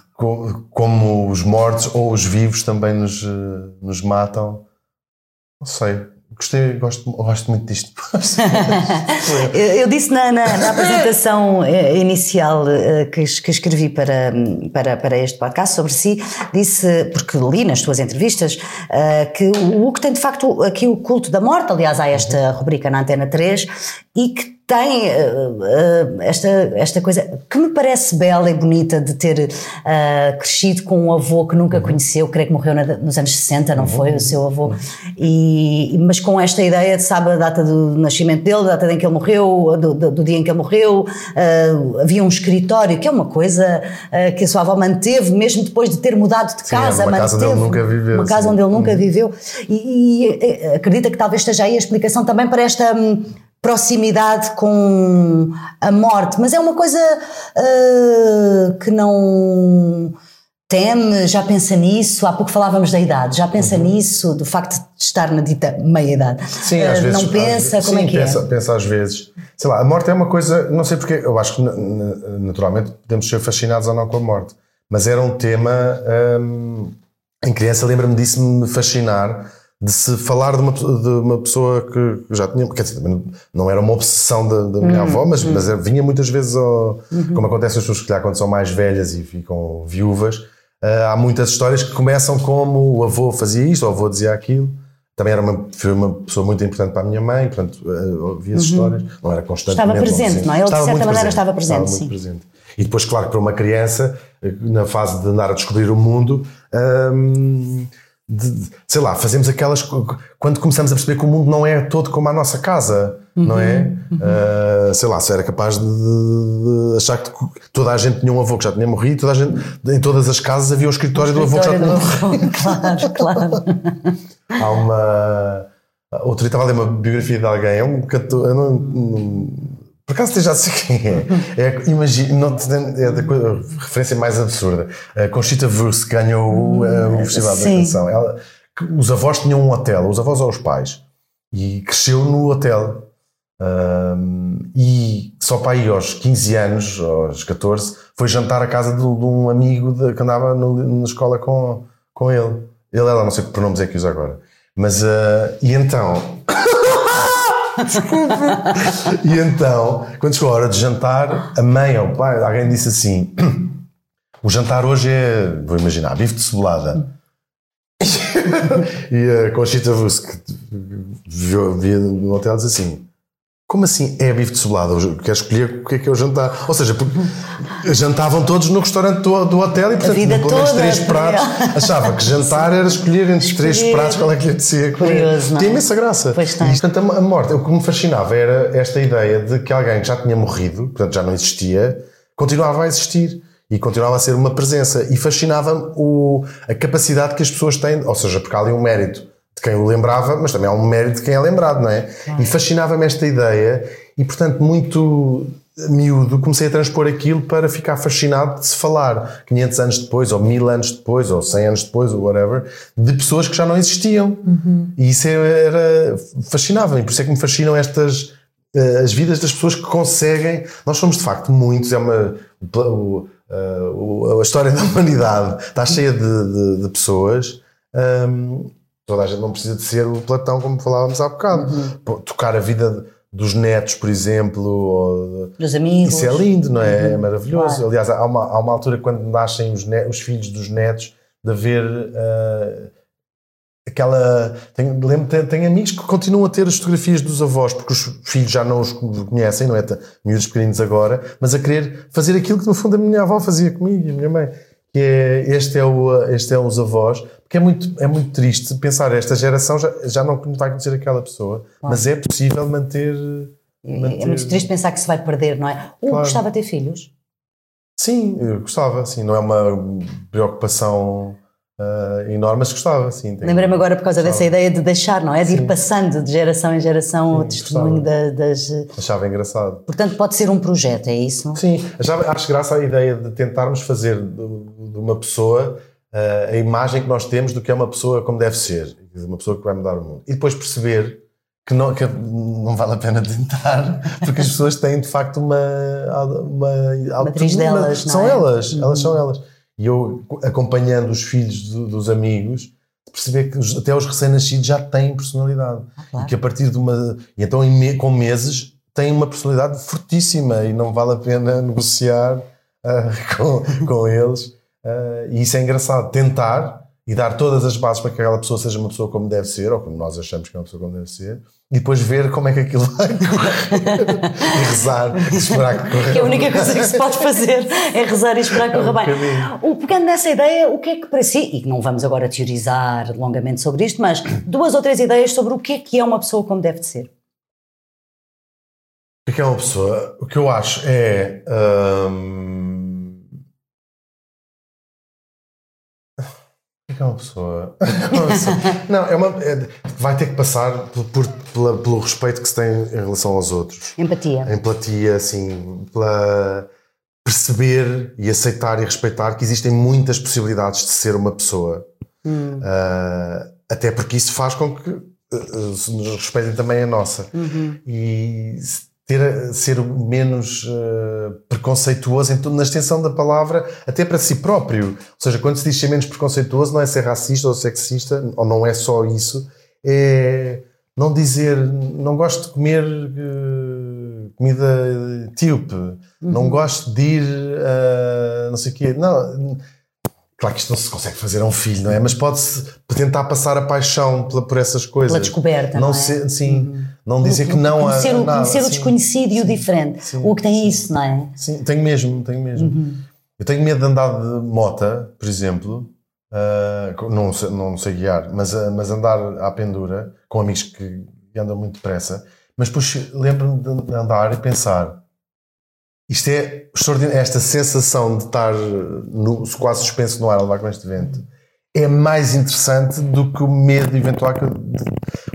como os mortos ou os vivos também nos, nos matam. Não sei. Gostei, gosto, gosto muito disto. *laughs* eu disse na, na, na apresentação eh, inicial eh, que, que, escrevi para, para, para este podcast sobre si, disse, porque li nas suas entrevistas, eh, que o Hugo tem de facto aqui o culto da morte, aliás, há esta rubrica na Antena 3, e que tem uh, uh, esta, esta coisa que me parece bela e bonita de ter uh, crescido com um avô que nunca uhum. conheceu, creio que morreu na, nos anos 60, não uhum. foi? O seu avô. Uhum. E, mas com esta ideia de, sabe, a data do nascimento dele, a data em que ele morreu, do, do, do dia em que ele morreu, havia um escritório, que é uma coisa que a sua avó manteve, mesmo depois de ter mudado de casa. Sim, uma casa onde ele nunca viveu. Uma casa sim. onde ele nunca uhum. viveu. E, e, acredita que talvez esteja aí a explicação também para esta. Proximidade com a morte, mas é uma coisa uh, que não teme, já pensa nisso. Há pouco falávamos da idade, já pensa uhum. nisso, do facto de estar na dita meia-idade. Sim, às uh, vezes. Não pensa, vezes, como sim, é que pensa, é? Pensa às vezes. Sei lá, a morte é uma coisa, não sei porque, eu acho que naturalmente podemos ser fascinados ou não com a morte, mas era um tema. Hum, em criança, lembro-me disso me fascinar de se falar de uma, de uma pessoa que já tinha, quer dizer, não era uma obsessão da, minha avó, mas, uhum. mas vinha muitas vezes, ao, uhum. como acontece as pessoas que quando são mais velhas e ficam viúvas, uh, há muitas histórias que começam como o avô fazia isto, o avô dizia aquilo. Também era uma, foi uma pessoa muito importante para a minha mãe, portanto, uh, ouvia as uhum. histórias, não era constantemente. Estava presente, não é? Ele, de certa maneira, presente, estava presente, estava sim. presente. E depois, claro, para uma criança, eh, na fase de andar a descobrir o mundo, hum, de, sei lá, fazemos aquelas. Quando começamos a perceber que o mundo não é todo como a nossa casa, uhum, não é? Uhum. Uh, sei lá, se era capaz de, de, achar que toda a gente tinha um avô que já tinha morrido, toda a gente, em todas as casas havia um escritório, do avô que já tinha morrido. *laughs* Claro, claro. *laughs* Há uma. Outro dia estava a ler uma biografia de alguém, é um cantor. Eu não, por acaso já sei quem é. é imagina, não, é a referência mais absurda. A Conchita Wurst ganhou o, o Festival Sim. da Canção. Ela, os avós tinham um hotel, os avós ou os pais, e cresceu no hotel. Um, e só para aí aos 15 anos, aos 14, foi jantar à casa de, de um amigo de, que andava no, na escola com, com ele. Ele, ela, não sei que pronomes é que usa agora. Mas, uh, e então, Desculpe. *laughs* E então, quando chegou a hora de jantar, a mãe ou o pai, alguém disse assim: *clears throat* o jantar hoje é, vou imaginar, bife de cebolada. *laughs* e a Conchita Vus, que vivia no hotel, disse assim: como assim é bife de cebolada? Quer escolher o que é que é o jantar? Ou seja, porque jantavam todos no restaurante do, do hotel e, portanto, pelo menos três pratos. *laughs* Achava que jantar era escolher entre os três pratos qual é que lhe apetecia Curioso, não é? Tinha imensa graça. Pois tem. E, portanto, a morte, o que me fascinava era esta ideia de que alguém que já tinha morrido, portanto, já não existia, continuava a existir. E continuava a ser uma presença. E fascinava-me a capacidade que as pessoas têm, ou seja, porque há ali um mérito de quem o lembrava, mas também há um mérito de quem é lembrado, não é? E fascinava-me esta ideia e, portanto, muito miúdo, comecei a transpor aquilo para ficar fascinado de se falar 500 anos depois, ou 1000 anos depois, ou 100 anos depois, ou whatever, de pessoas que já não existiam. Uhum. E isso era, fascinava-me. Por isso é que me fascinam estas eh, as vidas das pessoas que conseguem. Nós somos de facto muitos, é uma. O, a, a história da *laughs* humanidade está cheia de, de, de pessoas um, Toda a gente não precisa de ser o Platão, como falávamos há bocado. Uhum. Tocar a vida dos netos, por exemplo, dos amigos. Isso é lindo, não é? Uhum. É maravilhoso. Claro. Aliás, há uma, há uma altura quando nascem os, netos, os filhos dos netos de haver uh, aquela. Tenho, lembro, tenho, tenho, amigos que continuam a ter as fotografias dos avós, porque os filhos já não os conhecem, não é? Miúdos pequeninos agora, mas a querer fazer aquilo que no fundo a minha avó fazia comigo e a minha mãe. Que é, este é, o, este é os avós, porque é muito, é muito triste pensar, esta geração já, já não vai conhecer aquela pessoa, claro. mas é possível manter, manter, É muito triste pensar que se vai perder, não é? O claro. gostava de ter filhos? Sim, gostava, sim. Não é uma preocupação uh, enorme, mas gostava, sim. Lembrei-me agora por causa gostava. dessa ideia de deixar, não é? De sim. ir passando de geração em geração sim, o testemunho da, das. Achava engraçado. Portanto, pode ser um projeto, é isso? Sim, achava, acho graça a ideia de tentarmos fazer de, de uma pessoa a imagem que nós temos do que é uma pessoa como deve ser, uma pessoa que vai mudar o mundo. E depois perceber que não, que não vale a pena tentar, *laughs* porque as pessoas têm de facto uma. uma Matriz delas, São é? elas, uhum. elas são elas. E eu, acompanhando os filhos do, dos amigos, perceber que os, até os recém-nascidos já têm personalidade. Ah, claro. E que a partir de uma. E então, me, com meses, têm uma personalidade fortíssima e não vale a pena *laughs* negociar uh, *laughs* com, com eles. Uh, e isso é engraçado, tentar e dar todas as bases para que aquela pessoa seja uma pessoa como deve ser, ou como nós achamos que é uma pessoa como deve ser, e depois ver como é que aquilo vai *laughs* correr e rezar e esperar que corra Que a única coisa que se pode fazer é rezar e esperar que corra é um bem. O, pegando nessa ideia, o que é que para si, e não vamos agora teorizar longamente sobre isto, mas duas ou três ideias sobre o que é que é uma pessoa como deve de ser. O que é uma pessoa? O que eu acho é. Hum, que é *laughs* uma pessoa? não, é uma, é, vai ter que passar por, por, pela, pelo respeito que se tem em relação aos outros. Empatia. Empatia, assim, pela perceber e aceitar e respeitar que existem muitas possibilidades de ser uma pessoa. Hum. Uh, até porque isso faz com que uh, nos respeitem também a nossa. Uhum. E ter, ser menos uh, preconceituoso em, na extensão da palavra, até para si próprio. Ou seja, quando se diz ser menos preconceituoso, não é ser racista ou sexista, ou não é só isso, é não dizer não gosto de comer uh, comida etíope, uhum. não gosto de ir uh, não sei o quê. Não, Claro que isto não se consegue fazer a um filho, não é? Mas pode-se tentar passar a paixão por, por essas coisas. Pela descoberta, não, não é? Ser, sim, uhum. Não dizer que não conhecer, há. Nada, conhecer o desconhecido sim, e o diferente. Sim, o que tem sim, isso, não é? Sim, tenho mesmo, tenho mesmo. Uhum. Eu tenho medo de andar de mota, por exemplo, uh, não, sei, não sei guiar, mas, uh, mas andar à pendura com amigos que andam muito depressa. Mas depois lembro-me de andar e pensar isto é extraordinário. Esta sensação de estar no, quase suspenso no ar a levar com este vento é mais interessante do que o medo eventual que,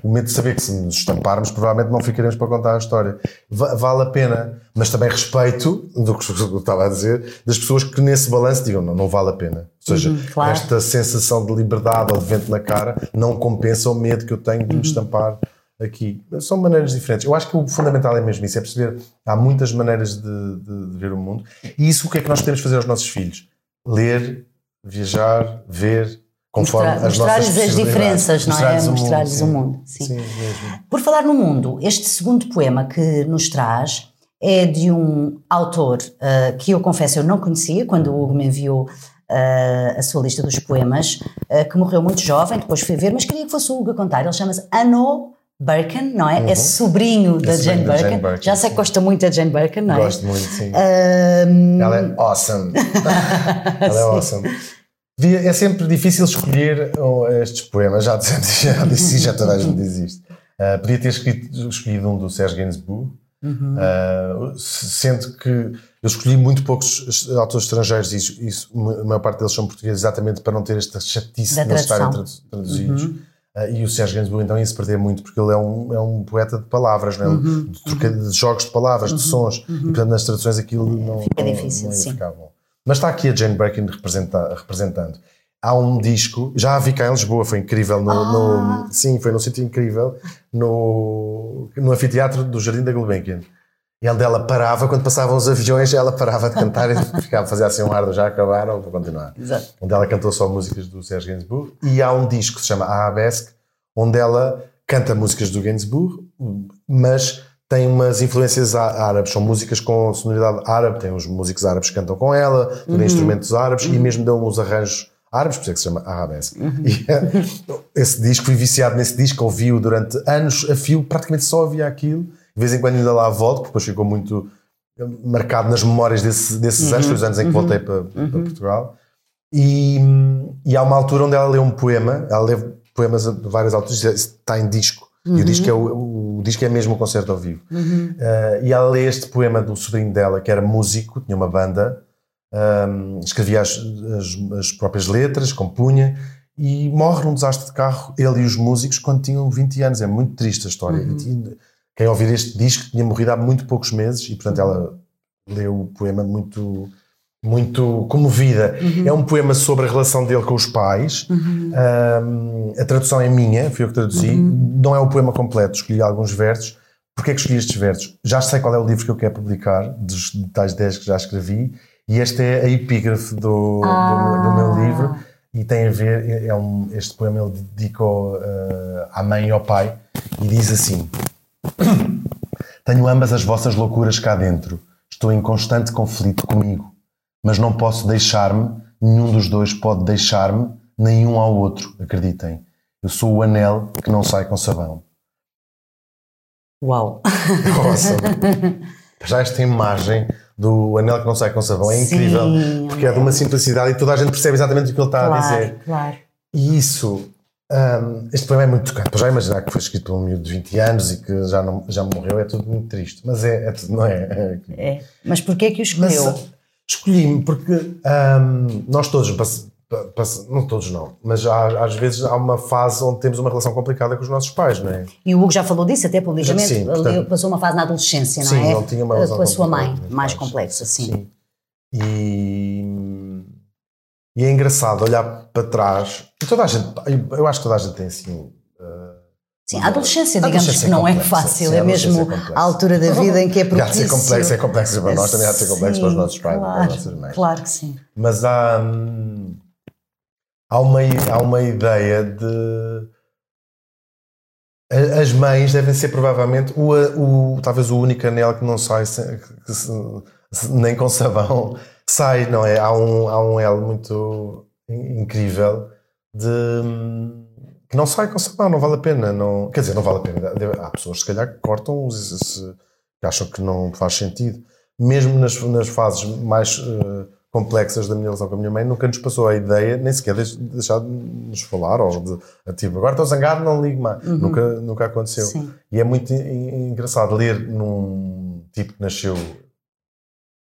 o medo de saber que se nos estamparmos provavelmente não ficaremos para contar a história vale a pena mas também respeito do *laughs* que eu estava a dizer das pessoas que nesse balanço digam não, não vale a pena ou seja, uhum, claro. esta sensação de liberdade ou de vento na cara não compensa o medo que eu tenho de me uhum. estampar aqui. São maneiras diferentes. Eu acho que o fundamental é mesmo isso, é perceber há muitas maneiras de, de, de ver o mundo. E isso o que é que nós podemos fazer aos nossos filhos? Ler, viajar, ver, conforme Mostrar, as Mostrar-lhes as diferenças, não é? Mostrar-lhes o mundo. Sim. Sim Por falar no mundo, este segundo poema que nos traz é de um autor uh, que eu confesso eu não conhecia quando o Hugo me enviou Uh, a sua lista dos poemas, uh, que morreu muito jovem, depois fui ver, mas queria que fosse o Hugo a contar. Ele chama-se Ano Birkin, não é? Uhum. É sobrinho da, Jane, Birkin. Jane, Birkin. Já sei que gosta muito da Jane Birkin, não é? Gosto muito, sim. Um... Ela é awesome. *laughs* Ela é awesome. É sempre difícil escolher oh, estes poemas, já, *laughs* já disse já toda a gente diz isto. Uh, podia ter escrito, escolhido um do Serge Gainsbourg, uhum. uh, sendo que eu escolhi muito poucos autores estrangeiros e isso, a maior parte deles são portugueses exatamente para não ter esta chatice de não estarem traduzidos. Uhum. Uh, e o Sérgio Gainsbourg então ia se perder muito porque ele é um, é um poeta de palavras, não é? Uhum, de, troca, uhum. de, jogos de palavras, uhum, de sons, uhum. e portanto nas traduções aquilo não, Fica não, difícil, não ia ficar bom. Mas está aqui a Jane Birkin representa, representando. Há um disco, já a vi cá em Lisboa, foi incrível, no, ah. no sim, foi num sítio incrível, no, no anfiteatro do Jardim da Gulbenkian. E onde ela parava, quando passavam os aviões, ela parava de cantar e *laughs* ficava a fazer assim um ar já acabaram, vou continuar. Exato. Onde ela cantou só músicas do Sérgio Gainsbourg. E há um disco que se chama Arabesque, onde ela canta músicas do Gainsbourg, mas tem umas influências árabes, são músicas com sonoridade árabe, tem os músicos árabes que cantam com ela, tem uhum. instrumentos árabes uhum. e mesmo dão uns arranjos árabes, por isso é que se chama Arabesque. Uhum. *laughs* E, eh, esse disco, fui viciado nesse disco, ouvi-o durante anos a fio, praticamente só ouvia aquilo de vez em quando ainda lá volto, porque depois ficou muito marcado nas memórias desse, desses uhum, anos, foi os anos em que uhum, voltei para, uhum. para Portugal. E, e, há uma altura onde ela lê um poema, ela lê poemas de vários autores, está em disco. E o uhum. disco, é o, o, disco é mesmo um concerto ao vivo. Uh, e ela lê este poema do sobrinho dela, que era músico, tinha uma banda, um, escrevia as, as, as, próprias letras, compunha, e morre num desastre de carro, ele e os músicos, quando tinham 20 anos. É muito triste a história. Uhum quem ouvir este disco tinha morrido há muito poucos meses e, portanto, ela leu o poema muito muito comovida. Uhum. É um poema sobre a relação dele com os pais. Uhum. Um, a tradução é minha, fui eu que traduzi. Uhum. Não é o poema completo, escolhi alguns versos. Porquê é que escolhi estes versos? Já sei qual é o livro que eu quero publicar, dos tais 10 que já escrevi, e esta é a epígrafe do, ah. do, do, meu livro. E tem a ver, é, é um, este poema ele dedicou uh, à mãe e ao pai, e diz assim: *coughs* tenho ambas as vossas loucuras cá dentro. Estou em constante conflito comigo. Mas não posso deixar-me, nenhum dos dois pode deixar-me, nenhum ao outro, acreditem. Eu sou o anel que não sai com sabão. Uau! Nossa! *laughs* Já esta imagem do anel que não sai com sabão é incrível, Sim, porque é de uma simplicidade e toda a gente percebe exatamente o que ele está claro, a dizer. Claro. E isso um, este poema é muito tocante. Já imaginar que foi escrito por um miúdo de 20 anos e que já, não, já morreu é tudo muito triste. Mas é, é tudo, não é? É. Mas porquê é que o escolheu? Escolhi-me porque um, nós todos não todos não, mas há, às vezes há uma fase onde temos uma relação complicada com os nossos pais, não é? E o Hugo já falou disso até publicamente, Sim, portanto- passou uma fase na adolescência, não Sim, é? não tinha uma relação com a sua mãe, mais complexa, sim. Sim. E, e é engraçado olhar para trás. E toda a gente, eu acho que toda a gente tem assim. Sim, a adolescência, digamos adolescência que não é complexa. fácil, Sim, é mesmo é a altura da vida em que é E há de propício. ser complexo, é complexo para nós, também há de ser complexo para os Sim, nossos pais, para as claro, nossas mães. Claro que sim. Mas há, hum, há, uma, há uma ideia de. As mães devem ser provavelmente o, o- talvez o único anel que não sai sem- que se- nem com sabão *laughs* sai, não é? Há um, há um elo muito in- incrível de hum, não sai com sabão, não vale a pena. Não, quer dizer, não vale a pena. Há pessoas se calhar que cortam se, que acham que não faz sentido. Mesmo nas, nas fases mais eh, complexas da minha relação com a minha mãe, nunca nos passou a ideia, nem sequer de deixar de nos falar, ou de, tipo, agora estou zangado, não ligo mais. Nunca, nunca aconteceu. Sim. E é muito en- engraçado ler num tipo que nasceu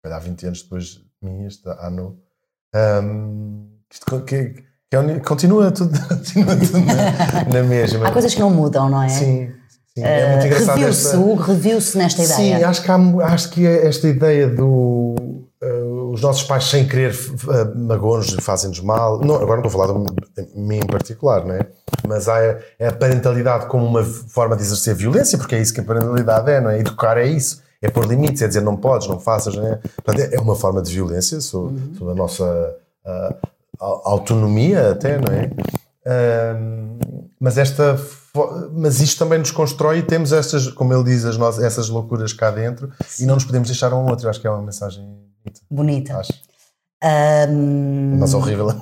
calhar 20 anos depois de mim, este ano, um, que, que continua tudo, *laughs* continua tudo na, na mesma. Há coisas que não mudam, não é? Sim, sim. é muito engraçado Reviu-se, esta- Hugo reviu-se nesta Sim, ideia. acho que, há, acho que é esta ideia do. eh, os nossos pais, sem querer, uh, magoam-nos e fazem-nos mal. Não, agora não estou a falar de mim em particular, não é? Mas há é a parentalidade como uma forma de exercer violência, porque é isso que a parentalidade é, não é? Educar é isso. É pôr limites, é dizer não podes, não faças, não é? Portanto, é- é uma forma de violência sobre, sobre a nossa ah, autonomia, até, não é? Ahm, mas esta mas isto também nos constrói e temos estas, como ele diz, as nossas, essas loucuras cá dentro e não nos podemos deixar um outro. Eu Acho que é uma mensagem bonita. Bonita. Acho. Ahm, Mas horrível. *laughs*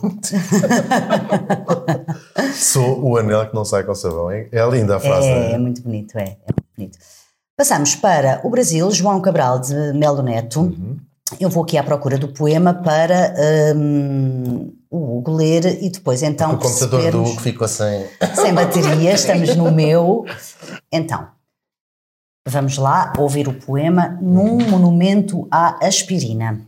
Sou o anel que não sai com sabão. É, é linda a frase. é, é é? muito bonito, é, é muito bonito. Passamos para o Brasil, João Cabral de Melo Neto. Uhum. Eu vou aqui à procura do poema para ahm, o Hugo ler e depois então o computador do Hugo ficou sem. sem bateria, *laughs* estamos no meu. Então, vamos lá ouvir o poema num monumento à aspirina.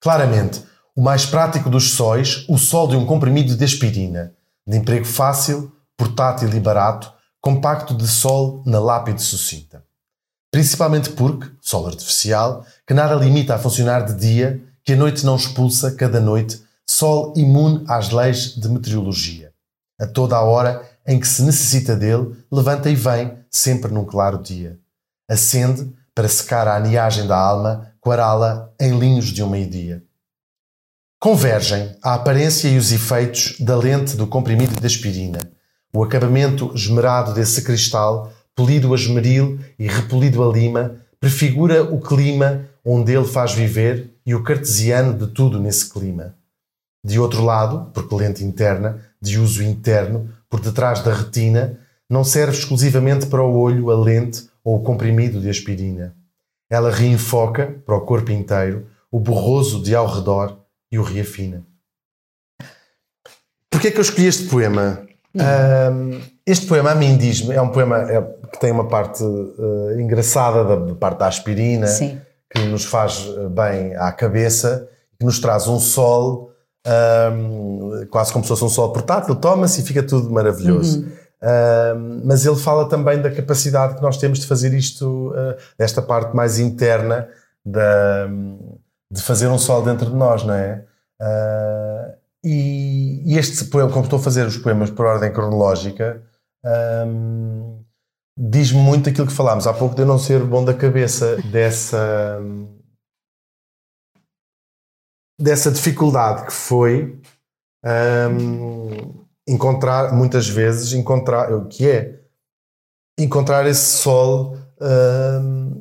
Claramente, o mais prático dos sóis, o sol de um comprimido de aspirina, de emprego fácil, portátil e barato, compacto de sol na lápide sucinta. Principalmente porque, sol artificial, que nada limita a funcionar de dia, que a noite não expulsa, cada noite, sol imune às leis de meteorologia. A toda a hora em que se necessita dele, levanta e vem, sempre num claro dia. Acende, para secar a aniagem da alma, quará-la em linhos de um meio-dia. Convergem a aparência e os efeitos da lente do comprimido de aspirina, o acabamento esmerado desse cristal, polido a esmeril e repolido a lima, prefigura o clima onde ele faz viver e o cartesiano de tudo nesse clima. De outro lado, porque lente interna, de uso interno, por detrás da retina, não serve exclusivamente para o olho a lente ou o comprimido de aspirina. Ela reenfoca, para o corpo inteiro, o borroso de ao redor e o reafina. Porquê é que eu escolhi este poema? Ahm, este poema a mim diz-me, é um poema é, que tem uma parte eh, engraçada da, da parte da aspirina, Sim. que nos faz eh, bem à cabeça, que nos traz um sol, ahm, quase como se fosse um sol portátil, toma-se e fica tudo maravilhoso. Ahm, mas ele fala também da capacidade que nós temos de fazer isto, eh, desta parte mais interna da, de fazer um sol dentro de nós, não é? Ah, e, e este poema, como estou a fazer os poemas por ordem cronológica, ahm, diz-me muito aquilo que falámos. Há pouco de eu não ser bom da cabeça dessa dessa dificuldade que foi ahm, encontrar muitas vezes encontrar o que é encontrar esse sol ahm,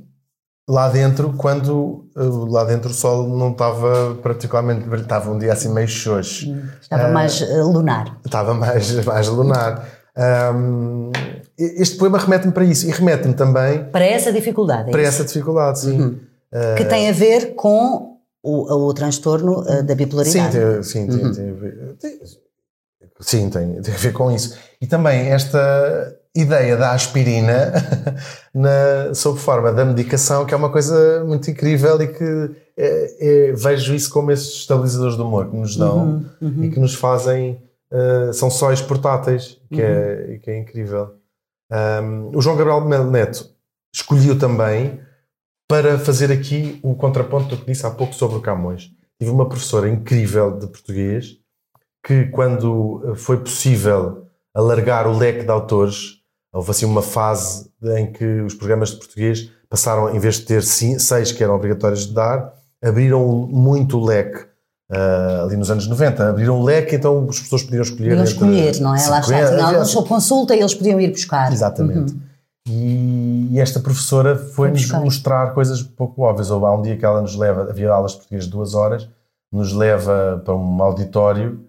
lá dentro quando uh, lá dentro o sol não estava particularmente estava um dia assim meio xoxo. Estava mais eh, lunar. estava mais, mais lunar Ahm, este poema remete-me para isso e remete-me também Para essa dificuldade. é para isso? essa dificuldade sim Que tem a ver com o, o transtorno eh, da Sim, bipolaridade. tem, sim, tem, tem a ver, tem- sim tem, tem a ver com isso. E também esta ideia da aspirina *laughs* na, sob forma da medicação, que é uma coisa muito incrível e que é, é, vejo isso como esses estabilizadores do humor que nos dão uhum, uhum. e que nos fazem. Uh, são sóis portáteis, que, é, uhum. que é incrível. Um, o João Gabriel Neto escolheu também para fazer aqui o contraponto do que disse há pouco sobre o Camões. Tive uma professora incrível de português que, quando foi possível alargar o leque de autores, houve assim uma fase em que os programas de português passaram, em vez de ter seis que eram obrigatórios de dar, abriram muito o leque. Uh, ali nos anos 90, abriram o leque, então as pessoas podiam escolher. Podiam escolher, não é? Lá está, tinha alguns sob consulta e eles podiam ir buscar. Exatamente. Uhum. E, e, esta professora foi-nos mostrar coisas pouco óbvias. Houve há um dia que ela nos leva, havia aulas de português de duas horas, nos leva para um auditório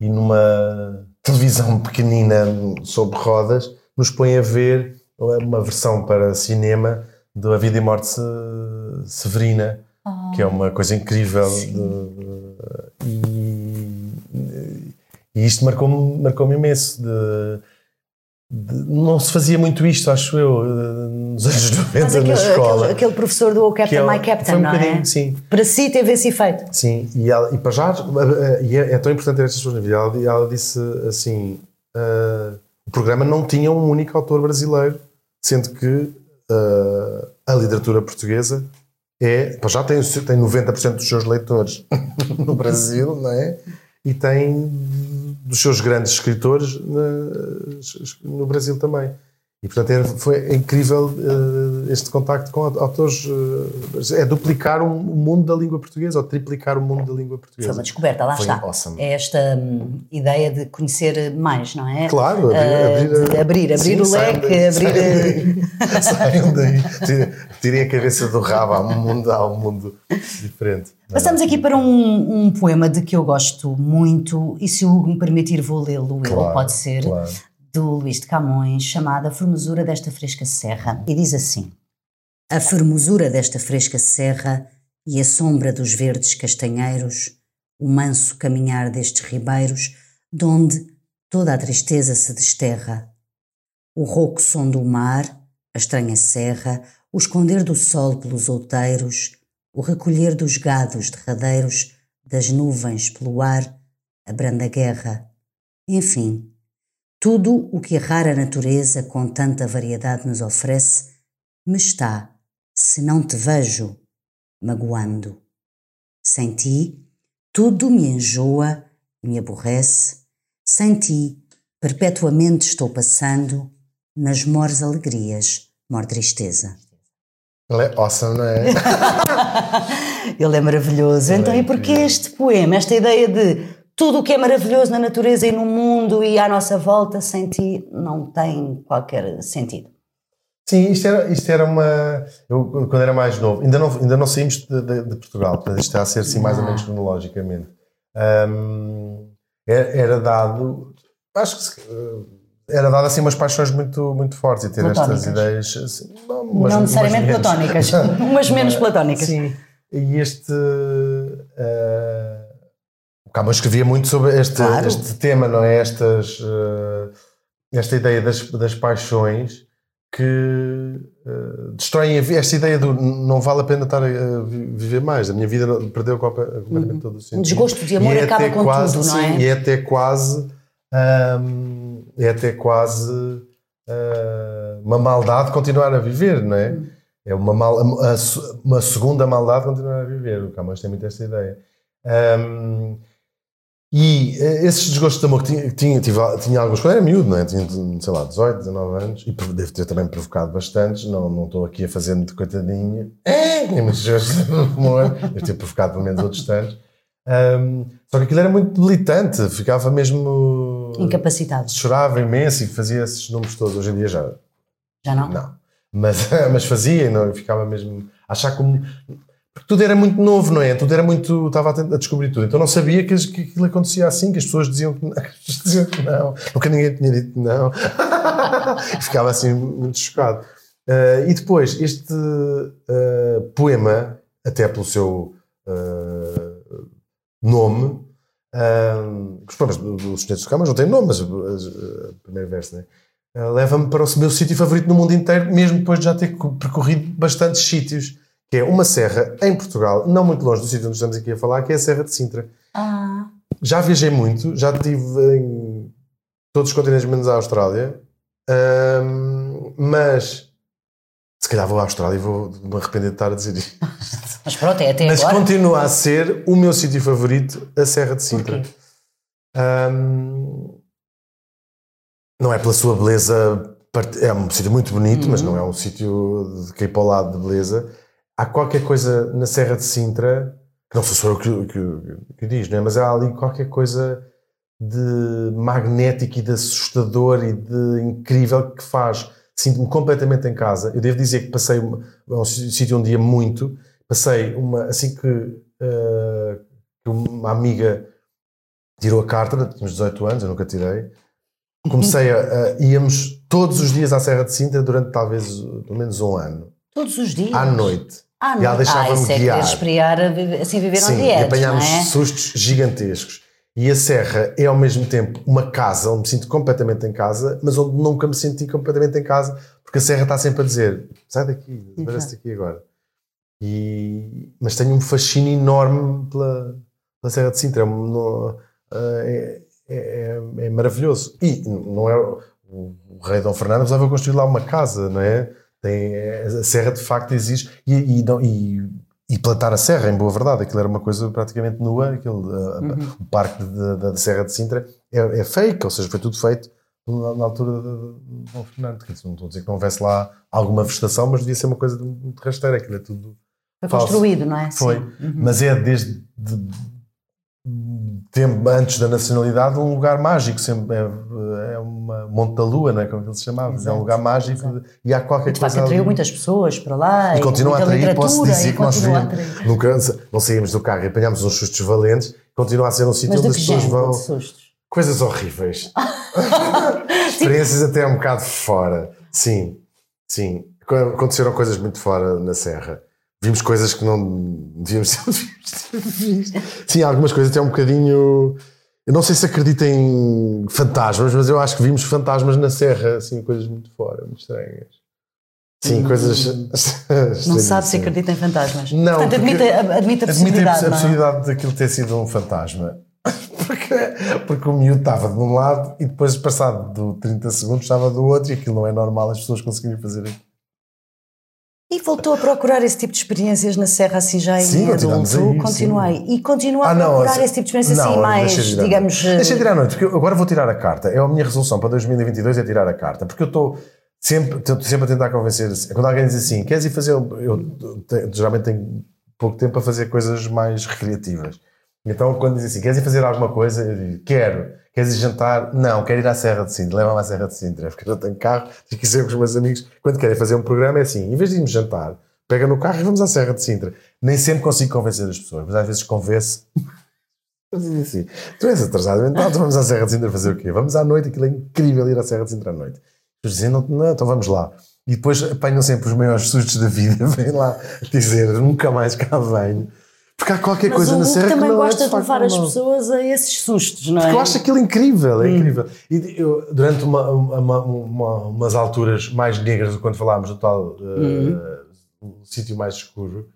e numa televisão *laughs* pequenina sobre rodas nos põe a ver uma versão para cinema da Vida e Morte Severina. Que é uma coisa incrível. De, de, e, e, isto marcou-me marcou imenso. De, não se fazia muito isto, acho eu, nos anos 90 aquele, na escola. Aquele, aquele, professor do O Captain, é, My Captain, um não é? Sim. Para si teve esse efeito. Sim, e, ela, e para já, e é, é, tão importante ter estas pessoas na vida, ela, ela disse assim, uh, o programa não tinha um único autor brasileiro, sendo que uh, a literatura portuguesa é, já tem, tem 90% dos seus leitores *laughs* no Brasil, não é? E tem dos seus grandes escritores no Brasil também. E, portanto, é, foi incrível uh, este contacto com autores. Uh, é duplicar um, o mundo da língua portuguesa ou triplicar o mundo da língua portuguesa. Foi uma descoberta, lá foi está. Awesome. É esta um, ideia de conhecer mais, não é? Claro, abrir, uh, abrir, abrir, abrir sim, o leque, daí, abrir. Saiam daí, tirem, *laughs* tirem a cabeça do rabo, há um mundo, há um mundo diferente. Passamos aqui para um, um, poema de que eu gosto muito, e se o Hugo me permitir, vou lê-lo. Claro, pode ser. Claro do Luís de Camões, chamada A Formosura desta Fresca Serra, e diz assim: A formosura desta fresca serra e a sombra dos verdes castanheiros, o manso caminhar destes ribeiros, donde toda a tristeza se desterra. O rouco som do mar, a estranha serra, o esconder do sol pelos outeiros, o recolher dos gados derradeiros, das nuvens pelo ar, a branda guerra. Enfim, tudo o que a rara natureza com tanta variedade nos oferece me está, se não te vejo, magoando. Sem ti, tudo me enjoa e me aborrece. Sem ti, perpetuamente estou passando nas mores alegrias, mor tristeza. Ele é awesome, não é? *laughs* Ele é maravilhoso. Ele então, é e porquê este poema, esta ideia de tudo o que é maravilhoso na natureza e no mundo e à nossa volta, sem ti, não tem qualquer sentido. Sim, isto era, isto era uma. Eu, quando era mais novo, ainda não, ainda não saímos de, de, de Portugal, portanto, isto está a ser assim, mais ou menos cronologicamente. Um, era, era, dado. Acho que era dado assim umas paixões muito, muito fortes e ter platónicas. estas ideias. Assim, não, umas, não necessariamente umas platónicas, *laughs* umas menos platónicas. Sim, e este. Uh, o escrevia muito sobre este, claro. este tema, não é? Estas, uh, esta ideia das, das paixões que uh, destroem esta ideia do não vale a pena estar a viver mais. A minha vida perdeu completamente uhum. todo o sentido. Um desgosto de amor acaba com quase, tudo, não é? Sim, e é até quase, um, é até quase uh, uma maldade continuar a viver, não é? Uhum. É uma, mal, uma segunda maldade continuar a viver. O Camões tem muito esta ideia. Um, e eh, esses desgostos de amor que tinha, tinha, tive, tinha alguns quando era miúdo, não é? Tinha, sei lá, 18, 19 anos, e devo ter também provocado bastantes, não, não estou aqui a fazer muito coitadinho. É, tinha muitos desgostos de amor, devo ter provocado pelo menos outros tantos. Um, só que aquilo era muito debilitante, ficava mesmo. Incapacitado. Chorava imenso e fazia esses números todos. Hoje em dia já. Já não? Não. Mas, *laughs* mas fazia e não, ficava mesmo. Achar como porque tudo era muito novo, não é? Tudo era muito. Estava a descobrir tudo. Então não sabia que, que aquilo acontecia assim, que as pessoas diziam que *laughs* não. Diziam que não. Nunca ninguém tinha dito não. *laughs* Ficava assim muito chocado. Uh, e depois, este uh, poema, até pelo seu uh, nome, os poemas dos Sonetos de Camas não têm nome, mas o primeiro verso, né? leva-me para o meu sítio favorito no mundo inteiro, mesmo depois de já ter percorrido bastantes sítios que é uma serra em Portugal, não muito longe do sítio onde estamos aqui a falar, que é a Serra de Sintra. Ah, Já viajei muito, já estive em todos os continentes menos a Austrália, Ahm, mas se calhar vou à Austrália e vou me arrepender de estar a dizer isto. Mas pronto, é até Mas agora. continua a ser o meu sítio favorito, a Serra de Sintra. Ahm, não é pela sua beleza, é um sítio muito bonito, mas não é um sítio de cair para o lado de beleza. Há qualquer coisa na Serra de Sintra, que não sou só eu que, que, que diz, não é? mas há ali qualquer coisa de magnético e de assustador e de incrível que faz. Sinto-me completamente em casa. Eu devo dizer que passei uma- é um sí- sítio onde ia muito. Passei uma assim que, eh, que uma amiga tirou a carta, tínhamos 18 anos, eu nunca tirei. Comecei a, a- íamos todos os dias à Serra de Sintra durante talvez pelo menos um ano, Todos os dias. à noite. Ah, E ela deixava-me ah, é guiar. a viver- assim viver Sim, onde e apanhámos é? sustos gigantescos. E a Serra é ao mesmo tempo uma casa onde me sinto completamente em casa, mas onde nunca me senti completamente em casa, porque a Serra está sempre a dizer: sai daqui, desaparece daqui agora. E, mas tenho um fascínio enorme pela, pela Serra de Sintra. É no- É, é- é- é maravilhoso. E não é. O, o rei Dom Fernando resolveu construir lá uma casa, não é? Tem, a Serra de facto existe. E, e, não- e- e plantar a serra, em boa verdade, aquilo era uma coisa praticamente nua, aquele, uh, Uhum. o parque da, Serra de Sintra é, é fake, ou seja, foi tudo feito na, na altura de Dom Fernando. Não estou a dizer que não houvesse lá alguma vegetação, mas devia ser uma coisa muito rasteira, aquilo é tudo Foi falso. construído, não é? foi. Sim. Uhum. Mas é desde de- tempo antes da nacionalidade um lugar mágico, sempre é, é uma Monte da Lua, não é como ele se chamava, é um Exato, lugar mágico exato. e há qualquer E de facto coisa atraiu ali. muitas pessoas para lá. E continua a atrair, posso dizer e que nós vimos, atrair. nunca, não saímos do carro e apanhámos uns sustos valentes, continua a ser um sítio onde de as pessoas vão. Coisas horríveis. *laughs* *laughs* Experiências até um bocado fora. Sim, sim. Aconteceram coisas muito fora na Serra. Vimos coisas que não devíamos ter *laughs* visto. Sim, algumas coisas até um bocadinho. Eu não sei se acredito em fantasmas, mas eu acho que vimos fantasmas na Serra, assim, coisas muito fora, muito estranhas. Sim, coisas. Hum. *laughs* Não sabe se acredita em fantasmas. Não, Portanto, admite, a- admite a Admite a possibilidade. é? possibilidade daquilo ter sido um fantasma. *laughs* Porque, porque o miúdo estava de um lado e depois, passado do 30 segundos, estava do outro e aquilo não é normal as pessoas conseguirem fazer aquilo. E voltou a procurar esse tipo de experiências na Serra, assim já em Sim, adulto. a ir, Continuei. sim. E continua a Ah, não, procurar assim- esse tipo de experiências assim não, mais, deixa digamos. Deixa de eh, ir à noite, porque eu agora vou tirar a carta. É a minha resolução para 2022 é tirar a carta. Porque eu estou sempre, estou sempre a tentar convencer. Quando alguém diz assim, queres ir fazer. um-" Eu te- geralmente tenho pouco tempo para fazer coisas mais recreativas. Então, quando diz assim, queres ir fazer alguma coisa? Eu digo, quero. Queres ir jantar? Não, quero ir à Serra de Sintra. Leva-me à Serra de Sintra. Porque eu não tenho carro, tenho que ir com os meus amigos. Quando querem fazer um programa, é assim: em vez de irmos jantar, pega no carro e vamos à Serra de Sintra. Nem sempre consigo convencer as pessoas, mas às vezes convenço. *laughs* Assim: tu és atrasado mental, então vamos à Serra de Sintra fazer o quê? Vamos à noite, aquilo é incrível ir à Serra de Sintra à noite. Eles dizem: não, não, então vamos lá. E depois apanham sempre os maiores sustos da vida, *laughs* vêm lá dizer: nunca mais cá venho. Porque há qualquer Mas coisa o na Serra que também não é gosta de facto levar as pessoas a esses sustos, não é? Porque eu acho aquilo incrível, é incrível. E eu, durante uma, uma- uma- umas alturas mais negras, quando falámos do tal uh, o sítio mais escuro,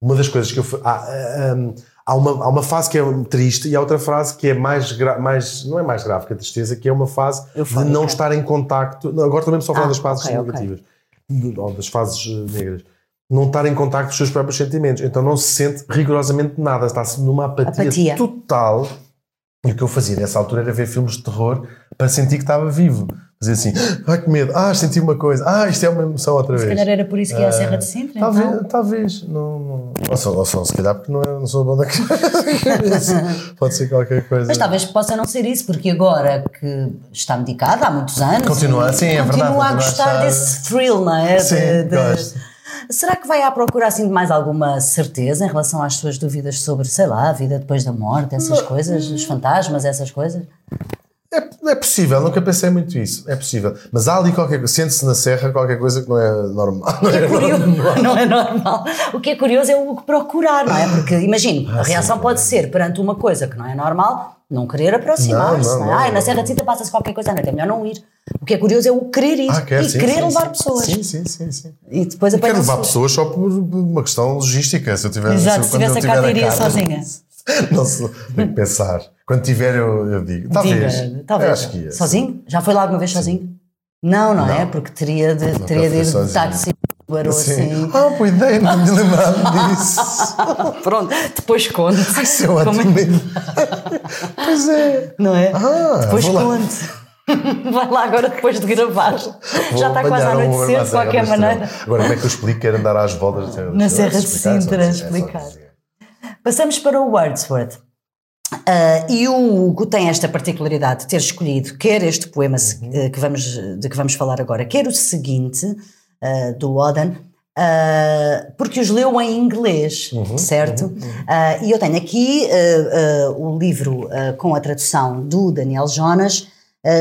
uma das coisas que eu. Há, ah, um, há, uma, há uma fase que é triste e há outra fase que é mais, mais não é mais grave que a tristeza, que é uma fase de não estar em contacto. Não, agora também só falar Ah, das fases ok, ok. negativas, ou das fases eh, negras. Não estar em contacto com os seus próprios sentimentos. Então não se sente rigorosamente nada. Está-se numa apatia, Apatia. total. E o que eu fazia nessa altura era ver filmes de terror para sentir que estava vivo. Fazer assim, *gasps* ai que medo, ah, senti uma coisa, ah, isto é uma emoção outra Se vez. calhar era por isso que ia à Serra de Sintra. Talvez, então. talvez. Não, não. Ou, só, ou só, se calhar porque não, é, não sou bom da *laughs* cabeça. Pode ser qualquer coisa. Mas talvez possa não ser isso, porque agora que está medicada há muitos anos. Continua, sim, é verdade, Continua a gostar desse thrill, não é? Sim, De- de- gosto. Será que vai à procura assim de mais alguma certeza em relação às suas dúvidas sobre, sei lá, a vida depois da morte, essas coisas, os fantasmas, essas coisas? É, é possível, nunca pensei muito isso. É possível. Mas há ali qualquer coisa, sente-se na serra qualquer coisa que não é normal. Não é Curioso, normal. *laughs* não é normal. O que é curioso é o que procurar, não é? Porque imagino, a Ah, sim, reação é. pode ser perante uma coisa que não é normal, não querer aproximar-se. Não, não, não, não, Ai, na. Serra de Sintra passa-se qualquer coisa, não, é melhor não ir. O que é curioso é o querer ir Ah, quer, e sim, querer sim, levar sim. pessoas. Sim, sim, sim, sim. E depois quero levar pessoas só por uma questão logística. Se eu tiver, Exato, se, se tivesse a Cátia, iria sozinha. *laughs* Não tenho que pensar. Quando tiver, eu, eu digo. Talvez. Diga, talvez. Acho que ia. Sozinho? Já foi lá alguma vez sozinho? Não, não, é? Porque teria de, teria de fui ir de Sim. assim. Ah, boa ideia, não me lembrava disso. *laughs* Pronto, depois conto. Isso é Como ótimo. pois é. Não é? Ah, depois vou conto. *laughs* Vai lá agora depois de gravar. Já está quase a anoitecer, de qualquer maneira. Agora, como é que eu explico? Quero andar às voltas Na. Serra de é Sintra, é explicar. Passamos para o Wordsworth. Ah, e o Hugo tem esta particularidade de ter escolhido quer este poema Uhum. eh, que vamos, de que vamos falar agora, quer o seguinte, ah, do Oden, ah, porque os leu em inglês, Uhum, certo? Ah, e eu tenho aqui o livro com a tradução do Daniel Jonas.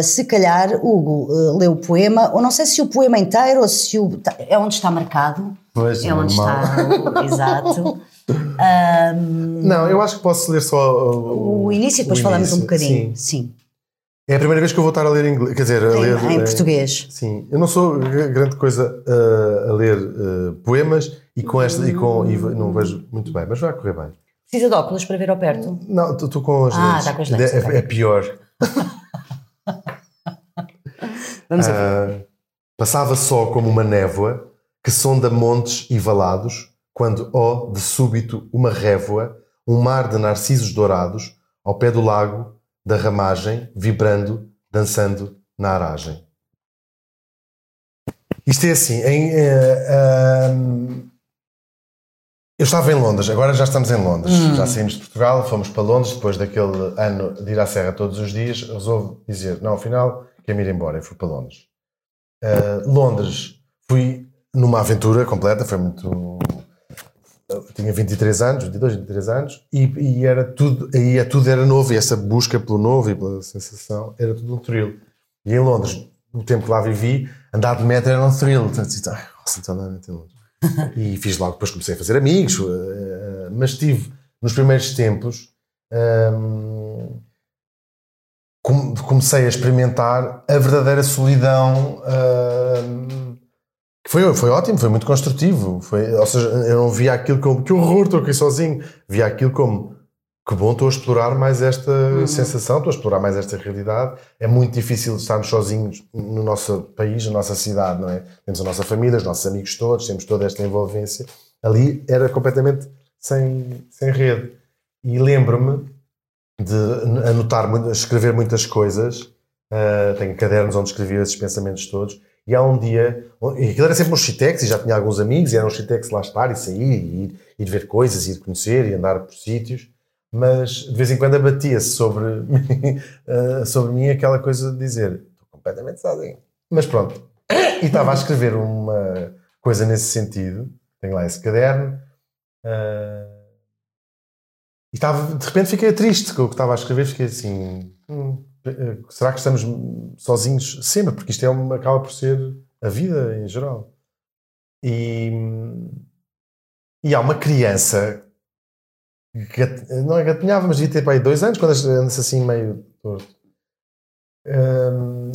Se calhar Hugo leu o poema, ou não sei se o poema inteiro ou se o. tá- É onde está marcado. Pois, é onde normal. está. o- Exato. *laughs* Não, eu acho que posso ler só o, O início, depois o falamos um início, bocadinho. sim. Sim. É a primeira vez que eu vou estar a ler inglês, quer dizer, a Em, ler em eh, português. Sim, eu não sou grande coisa uh, a ler uh, poemas e com esta e com e não vejo muito bem, mas vai correr bem. Precisa de óculos para ver ao perto. Não, estou com as Ah, lentes. está com as lentes, É, ok. é pior. *laughs* Vamos a ver. Ah, passava só como uma névoa que sonda montes e valados, quando, ó, de súbito, uma révoa, um mar de narcisos dourados, ao pé do lago, da ramagem, vibrando, dançando na aragem. Isto é assim, em, eh, ahm, eu estava em Londres, agora já estamos em Londres. Já saímos de Portugal, fomos para Londres, depois daquele ano de ir à Serra todos os dias, resolvo dizer, não, afinal, quero-me ir embora, e fui para Londres. Uh, Londres, fui numa aventura completa, foi muito. Eu tinha 23 anos, 22, 23 anos, e, e era tudo, aí é, tudo era novo, e essa busca pelo novo e pela sensação era tudo um thrill. E em Londres, o tempo que lá vivi, andar de metro era um thrill. Então, nossa, então andar de Londres. *laughs* e fiz logo, depois comecei a fazer amigos, uh, mas tive nos primeiros tempos. hum, com- comecei a experimentar a verdadeira solidão hum, que foi, foi ótimo, foi muito construtivo foi, ou seja, eu não via aquilo como que horror, estou aqui sozinho via aquilo como que bom, estou a explorar mais esta sensação estou a explorar mais esta realidade é muito difícil estarmos sozinhos no nosso país, na nossa cidade não é? temos a nossa família, os nossos amigos todos temos toda esta envolvência ali era completamente sem, sem rede e lembro-me de anotar, escrever muitas coisas. Uh, tenho cadernos onde escrevia esses pensamentos todos. E há um dia, e aquilo era sempre um shitex, e já tinha alguns amigos, e era um shitex lá estar e sair, e ir, ir ver coisas, e ir conhecer, e andar por sítios. Mas de vez em quando abatia-se sobre, *laughs* uh, sobre mim aquela coisa de dizer: estou completamente sozinho. Mas pronto. E estava a escrever uma coisa nesse sentido. Tenho lá esse caderno. Uh, e estava, de repente fiquei triste com o que estava a escrever, fiquei assim, hum, eh, será que estamos sozinhos sempre? Porque isto é uma, acaba por ser a vida em geral. E, e há uma criança gat- não é gatinhava, mas devia ter para aí dois anos, quando anda-se assim meio torto. Hum,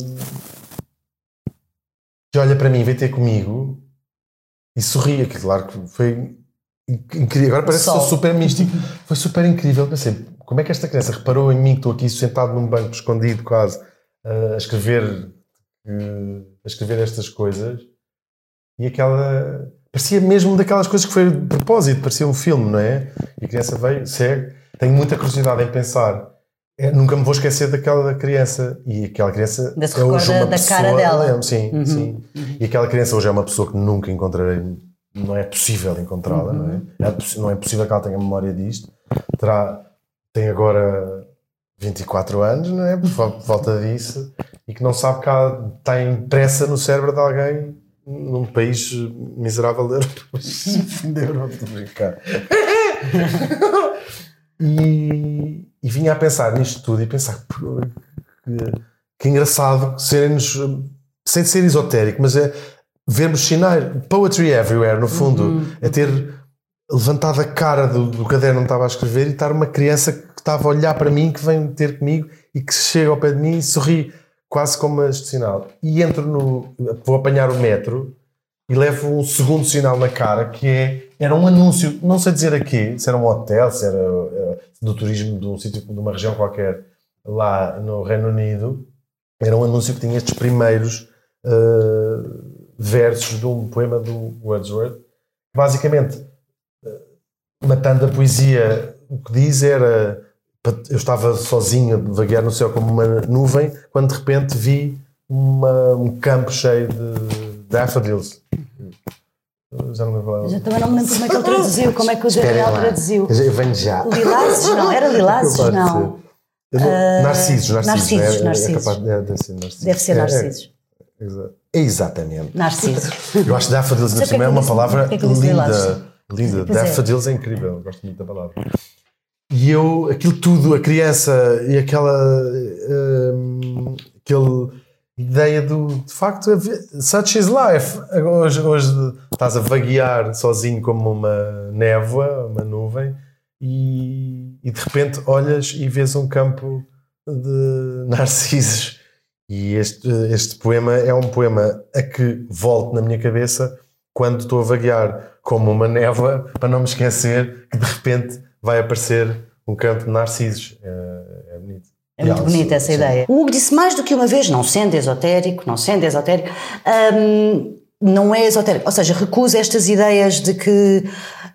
que olha para mim, veio ter comigo e sorria, que claro que foi incrível. Agora parece que sou super místico. Foi super incrível. Pensei, como é que esta criança reparou em mim que estou aqui sentado num banco escondido quase a escrever eh, a escrever estas coisas e aquela parecia mesmo daquelas coisas que foi de propósito, parecia um filme, não é? E a criança veio, segue. Tenho muita curiosidade em pensar. É, nunca me vou esquecer daquela criança e aquela criança Ainda se é hoje uma da pessoa, cara dela. lembro, sim, Uhum, sim. E aquela criança hoje é uma pessoa que nunca encontrarei, não é possível encontrá-la, não Uhum. é? É possi- Não é possível que ela tenha memória disto. Terá, tem agora 24 anos, não é? Por vol- por volta disso, e que não sabe que ela está impressa no cérebro de alguém num país miserável da Europa. *laughs* da Europa, estou a brincar. E, e vinha a pensar nisto tudo e pensar "Pô, que, que engraçado serem-nos, sem ser esotérico, mas é vermos sinais, poetry everywhere, no fundo, é ter levantado a cara do, do caderno onde estava a escrever e estar uma criança a olhar para mim, que vem ter comigo e que chega ao pé de mim e sorri, quase como este sinal. E entro no. Vou apanhar o metro e levo um segundo sinal na cara que é. Era um anúncio, não sei dizer aqui, se era um hotel, se era uh, do turismo de um sítio, de uma região qualquer lá no Reino Unido. Era um anúncio que tinha estes primeiros uh, versos de um poema do Wordsworth. Basicamente, uh, matando a poesia, o que diz era. Eu estava sozinho a vaguear no céu como uma nuvem, quando de repente vi uma, um campo cheio de daffodils. Já não me lembro. Já também não me lembro como é que ele traduziu, como é que o Daniel traduziu. Eu venho já. Lilazes? Não, era Lilazes? Não. Uh, narcisos, narcisos. Narcisos, é, narcisos. É capaz, é, deve ser narcisos. Deve ser narcisos. É, é, exatamente. Narcisos. Eu acho daffodils ainda cima é uma palavra linda. Linda. Daffodils é incrível. Gosto muito da palavra. E eu, aquilo tudo, a criança e aquela. Um, aquele ideia do de facto such is life hoje, hoje estás a vaguear sozinho como uma névoa uma nuvem e, e de repente olhas e vês um campo de *laughs* narcisos e este, este poema é um poema a que volto na minha cabeça quando estou a vaguear como uma névoa para não me esquecer que de repente vai aparecer um campo de narcisos é, é bonito é muito bonita essa sim. ideia. O Hugo disse mais do que uma vez, não sendo esotérico, não sendo esotérico, hum, não é esotérico, ou seja, recusa estas ideias de que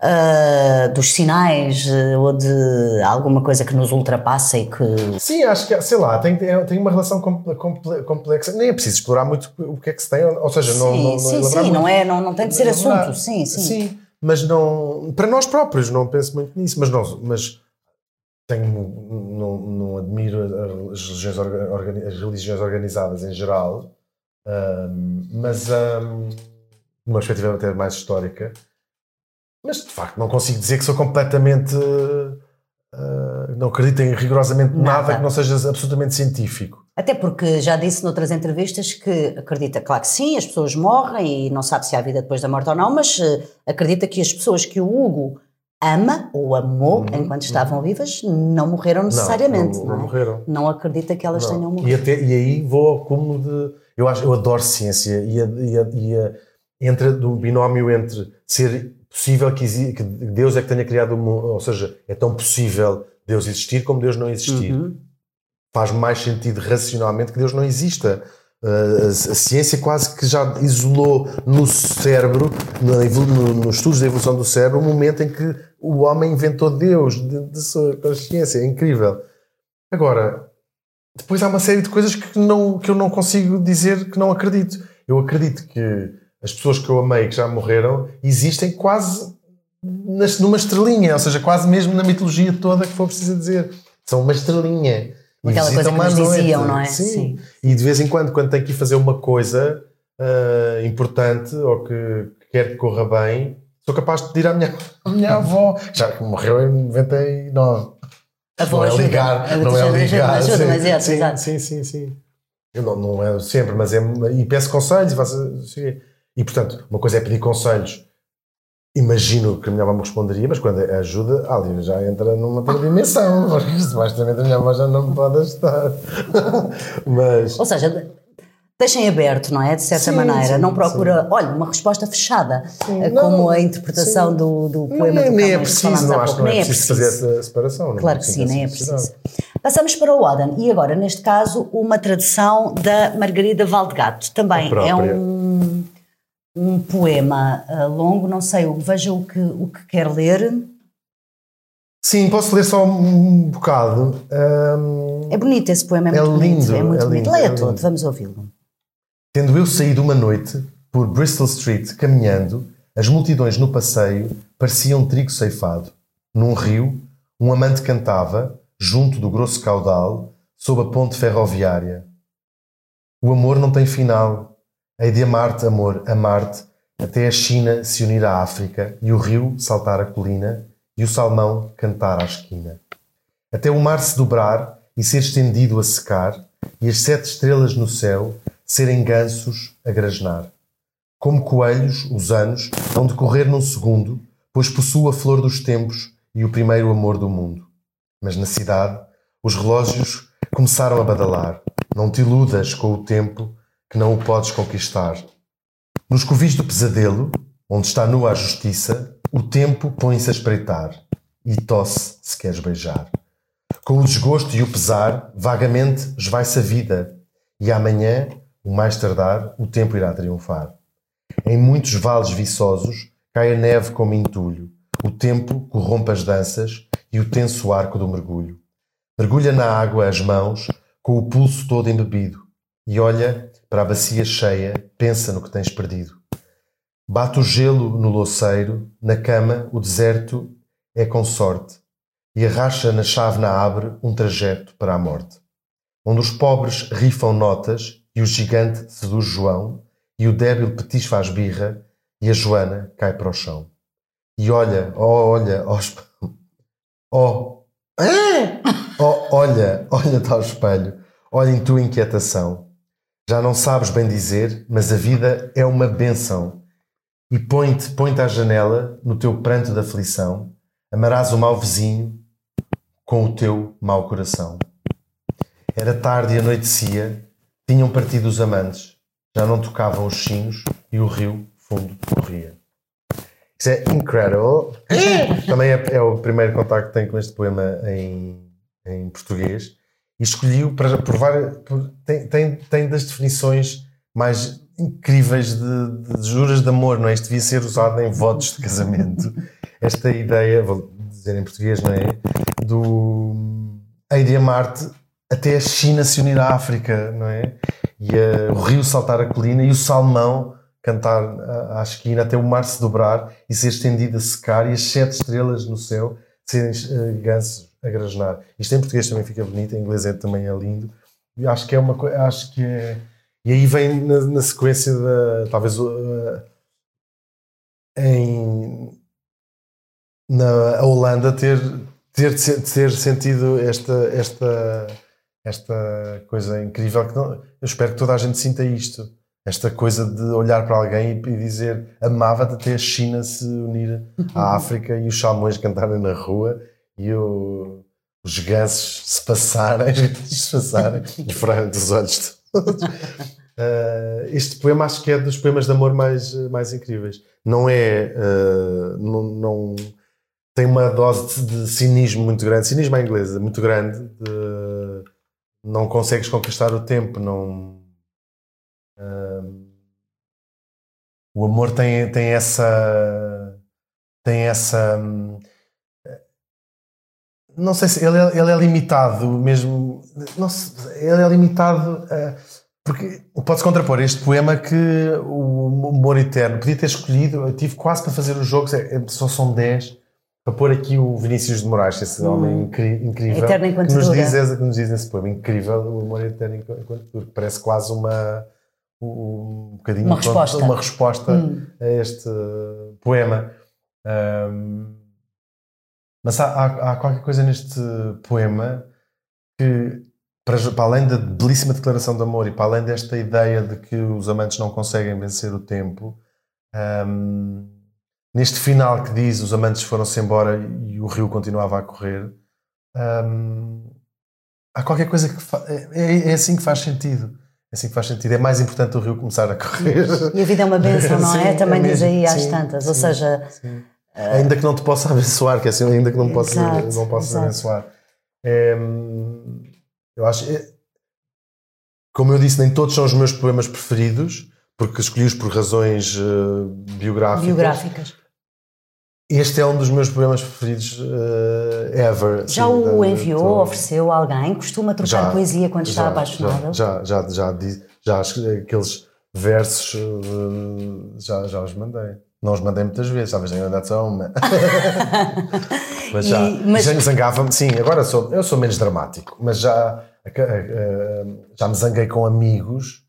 uh, dos sinais uh, ou de alguma coisa que nos ultrapassa e que. Sim, acho que, sei lá, tem, tem uma relação complexa, nem é preciso explorar muito o que é que se tem, ou seja, não. Sim, não, sim, sim, muito. não, é, não, não tem de ser assunto, sim, sim. Sim, mas não. Para nós próprios, não penso muito nisso, mas não. Mas, tenho, não, não admiro as religiões, as religiões organizadas em geral, um, mas um, numa perspectiva até mais histórica. Mas de facto não consigo dizer que sou completamente. Uh, não acredito em rigorosamente nada. nada. que não seja absolutamente científico. Até porque já disse noutras entrevistas que acredita, claro que sim, as pessoas morrem e não sabe se há vida depois da morte ou não, mas uh, acredita que as pessoas que o Hugo ama ou amou uhum, enquanto estavam uhum. vivas não morreram necessariamente. Não, não, não, é? morreram. Não acredita que elas não. tenham morrido. E, até, e aí vou ao cúmulo de. Eu, acho, eu adoro ciência e, a, e, a, e a, entre do binómio entre ser possível que, que, Deus é que tenha criado o mundo, ou seja, é tão possível Deus existir como Deus não existir. Uhum. Faz mais sentido racionalmente que Deus não exista. Uh, a, ciência quase que já isolou no cérebro, no, no, nos estudos da evolução do cérebro, o momento em que o homem inventou Deus de, de sua consciência. É incrível. Agora, depois há uma série de coisas que, não, que eu não consigo dizer que não acredito. Eu acredito que as pessoas que eu amei, que já morreram, existem quase numa estrelinha, ou seja, quase mesmo na mitologia toda que for preciso dizer. São uma estrelinha. Aquela coisa que nos diziam, não é? Sim. Sim. E de vez em quando, quando tenho que ir fazer uma coisa uh, importante ou que, que quer que corra bem, sou capaz de pedir à minha, *laughs* à minha avó, já que morreu em 99. A avó não é ligar, não é ligar. Ajuda, sim, mas é, sim, sim, sim, sim. Eu não, não é sempre, mas é. E peço conselhos faço. E portanto, uma coisa é pedir conselhos. Imagino que a minha avó me responderia, mas quando é ajuda, ali já entra numa outra dimensão, *laughs* porque supostamente a minha avó já não me pode ajudar. *laughs* mas... Ou seja, deixem aberto, não é? De certa sim, maneira. Sim, não procura, sim. olha, uma resposta fechada, eh, como não, a interpretação do, do poema nem, do Nem é preciso, não acho que não é, é preciso, fazer essa separação. Claro que sim, nem é preciso. Passamos para o Oden e agora, neste caso, uma tradução da Margarida Valdegato. Também é um, um poema uh, longo, não sei, veja o que, o que quer ler. Sim, posso ler só um bocado. Um, é bonito esse poema, é, é muito lindo, bonito. É muito é bonito. Lindo, Leia é todo, vamos ouvi-lo. Tendo eu saído uma noite por Bristol Street caminhando, as multidões no passeio pareciam trigo ceifado. Num rio, um amante cantava, junto do grosso caudal, sob a ponte ferroviária. O amor não tem final. Hei de amar-te, amor, amar-te, até a China se unir à África e o rio saltar a colina e o salmão cantar à esquina. Até o mar se dobrar e ser estendido a secar e as sete estrelas no céu serem gansos a grasnar. Como coelhos, os anos vão decorrer num segundo, pois possuo a flor dos tempos e o primeiro amor do mundo. Mas na cidade, os relógios começaram a badalar. Não te iludas com o tempo que não o podes conquistar. Nos covis do pesadelo, onde está nua a justiça, o tempo põe-se a espreitar e tosse se queres beijar. Com o desgosto e o pesar, vagamente esvai-se a vida, e amanhã, o mais tardar, o tempo irá triunfar. Em muitos vales viçosos cai a neve como entulho, o tempo corrompe as danças e o tenso arco do mergulho. Mergulha na água as mãos, com o pulso todo embebido, e olha para a bacia cheia, pensa no que tens perdido. Bate o gelo no louceiro, na cama o deserto é com sorte, e a racha na chávena abre um trajeto para a morte. Onde os pobres rifam notas e o gigante seduz João, e o débil petis faz birra, e a Joana cai para o chão. E olha, oh, olha, oh, *laughs* oh, *laughs* oh olha, olha-te ao espelho, olha em tua inquietação. Já não sabes bem dizer, mas a vida é uma benção. E põe-te, põe-te à janela, no teu pranto da aflição, amarás o mau vizinho com o teu mau coração. Era tarde e anoitecia, tinham partido os amantes, já não tocavam os sinos e o rio fundo corria. Isso é incredible. *laughs* Também é, é, o primeiro contacto que tenho com este poema em, em português. E escolhi-o para provar. Tem, tem, tem das definições mais incríveis de, de, juras de amor, não é? Isto devia ser usado em votos de casamento. *laughs* Esta ideia, vou dizer em português, não é? Do Heide Marte até a China se unir à África, não é? E a, o rio saltar a colina e o salmão cantar à, à esquina até o mar se dobrar e ser estendido a secar e as sete estrelas no céu serem uh, gansos a grasnar. Isto em português também fica bonito, em inglês é, também é lindo. E acho que é uma coisa, acho que é... E aí vem na, na sequência da, talvez uh, em na Holanda ter ter, ter sentido esta esta esta coisa incrível que não, eu espero que toda a gente sinta isto esta coisa de olhar para alguém e dizer amava-te até a China se unir à África e os salmões cantarem na rua e o, os gansos se passarem, *laughs* se passarem e furarem dos olhos todos. Uh, *laughs* este poema acho que é dos poemas de amor mais, mais incríveis. Não é. Uh, não, não, tem uma dose de, de, cinismo muito grande. Cinismo à inglesa, muito grande. De, não consegues conquistar o tempo, não o amor tem, tem essa. tem essa. Não sei se ele é, ele é limitado mesmo. Não sei, ele é limitado. Uh, porque pode-se contrapor este poema que o amor eterno podia ter escolhido. Eu tive quase para fazer os jogos, é, é, só são 10 para pôr aqui o Vinícius de Moraes, esse hum. homem incrível, eterno enquanto que nos, dura. diz, que nos diz nesse poema, incrível, o amor eterno enquanto dura, parece quase uma, um bocadinho uma resposta, uma resposta hum. a este poema. Um, mas há, há, há, qualquer coisa neste poema que, para, para, além da belíssima declaração de amor e para além desta ideia de que os amantes não conseguem vencer o tempo, um, neste final que diz os amantes foram-se embora e o rio continuava a correr, um, há qualquer coisa que é, é, é assim que faz sentido é assim que faz sentido. É mais importante o rio começar a correr. E a vida é uma bênção, *laughs* não é? Também é diz aí às sim, tantas. Sim, Ou seja. Uh... Ainda que não te possa abençoar, que é assim, ainda que não possa, exato, não possa abençoar. É, eu acho. É, como eu disse, nem todos são os meus poemas preferidos, porque escolhi-os por razões uh, biográficas. Biográficas. Este é um dos meus poemas preferidos uh, ever. Já sim, o enviou, tô... ofereceu a alguém? Costuma trocar já, poesia quando já, está apaixonado? Já, já, já, já, já aqueles versos uh, já, já os mandei. Não os mandei muitas vezes, talvez tenha mandado só uma. *laughs* mas já, e, mas... já me zangava-me, sim, agora sou, eu sou menos dramático, mas já, já me zanguei com amigos,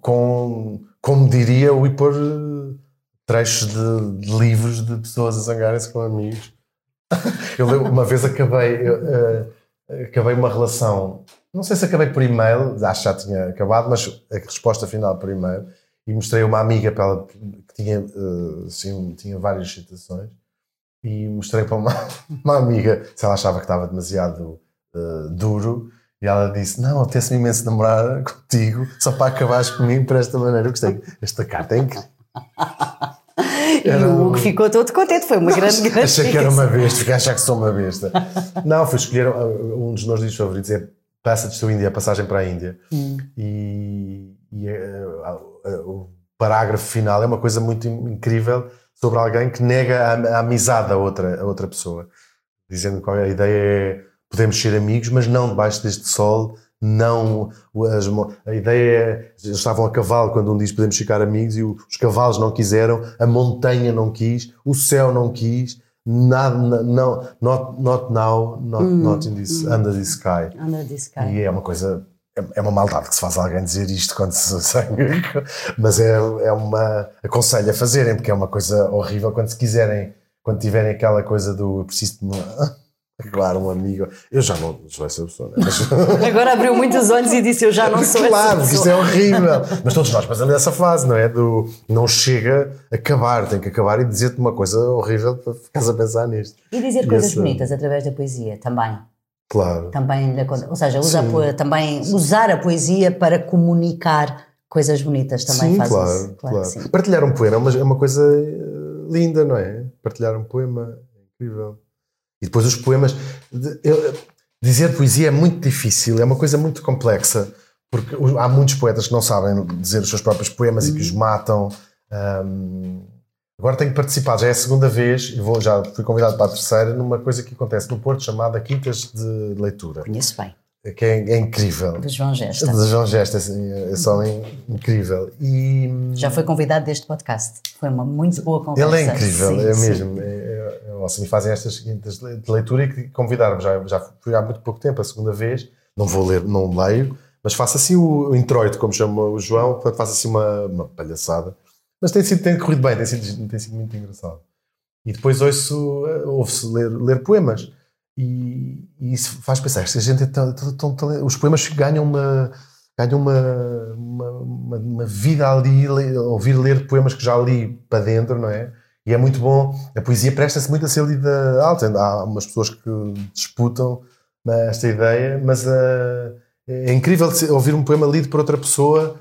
com, como diria o ir pôr trechos de, de livros de pessoas a zangarem-se com amigos. *laughs* eu uma vez acabei, eu, uh, acabei uma relação, não sei se acabei por e-mail, acho que já tinha acabado, mas a resposta final por e-mail, e mostrei uma amiga para ela que tinha, uh, assim, tinha várias citações, e mostrei para uma, *laughs* uma amiga se ela achava que estava demasiado uh, duro. E ela disse: Não, apetece-me imenso namorar contigo, só para acabares comigo por esta maneira. Eu gostei. Esta carta é incrível. *laughs* E o Hugo ficou todo contente, foi uma grande grande *laughs* Achei que era uma besta, fiquei a achar que sou uma besta. Não, foi escolher uh, um dos meus livros favoritos, é Passage to a passagem para a Índia. Hum. E, e uh, o parágrafo final é uma coisa muito incrível sobre alguém que nega a, a amizade a outra, a outra pessoa. Dizendo que a ideia é podemos ser amigos, mas não debaixo deste sol, não as, a ideia é, eles estavam a cavalo quando um diz podemos ficar amigos e os cavalos não quiseram, a montanha não quis, o céu não quis, nada, não, not, not now, not, mm, not in this, mm. under this sky. Under this sky. E é uma coisa, é, é uma maldade que se faz a alguém dizer isto quando se *laughs* sangue, mas é, é uma, aconselho a fazerem, porque é uma coisa horrível quando se quiserem, quando tiverem aquela coisa do preciso de *laughs* Claro, um amigo. Eu já não sou essa pessoa. Né? Mas... *laughs* Agora abriu muitos olhos e disse: Eu já não sou claro, essa pessoa. Claro, isto é horrível. Mas todos nós passamos nessa fase, não é? Do não chega a acabar, tem que acabar e dizer-te uma coisa horrível para ficares a pensar nisto. E dizer e coisas essa... bonitas através da poesia também. Claro. Também, ou seja, usa também usar a poesia para comunicar coisas bonitas também sim, faz claro, isso. Claro, claro. Partilhar um poema é uma, é uma coisa linda, não é? Partilhar um poema é incrível. E depois os poemas. Eu, dizer poesia é muito difícil, é uma coisa muito complexa, porque há muitos poetas que não sabem dizer os seus próprios poemas uhum. e que os matam. Um, agora tenho participado, já é a segunda vez, e vou, já fui convidado para a terceira, numa coisa que acontece no Porto chamada Quintas de Leitura. Conheço bem que é, é, incrível. De João Gesta. De João Gesta, assim, é só incrível. E, Já foi convidado deste podcast. Foi uma muito boa conversa. Ele é incrível, sim, é sim. mesmo. É, é, é, assim, fazem estas seguintes de leitura e convidaram-me. Já, já fui há muito pouco tempo, a segunda vez. Não vou ler, não leio, mas faço assim o, o introito, como chama o João, faço assim uma, uma palhaçada. Mas tem, sido, tem corrido bem, tem sido, tem sido muito engraçado. E depois ouço, ouve-se ler, ler poemas. E, e, isso faz pensar, se a gente é tão, tão, tão, os poemas ganham uma ganham uma, uma, uma, uma, vida ali, ouvir ler poemas que já li para dentro, não é? E é muito bom. A poesia presta-se muito a ser lida alta. Há umas pessoas que disputam esta ideia, mas uh, é incrível ouvir um poema lido por outra pessoa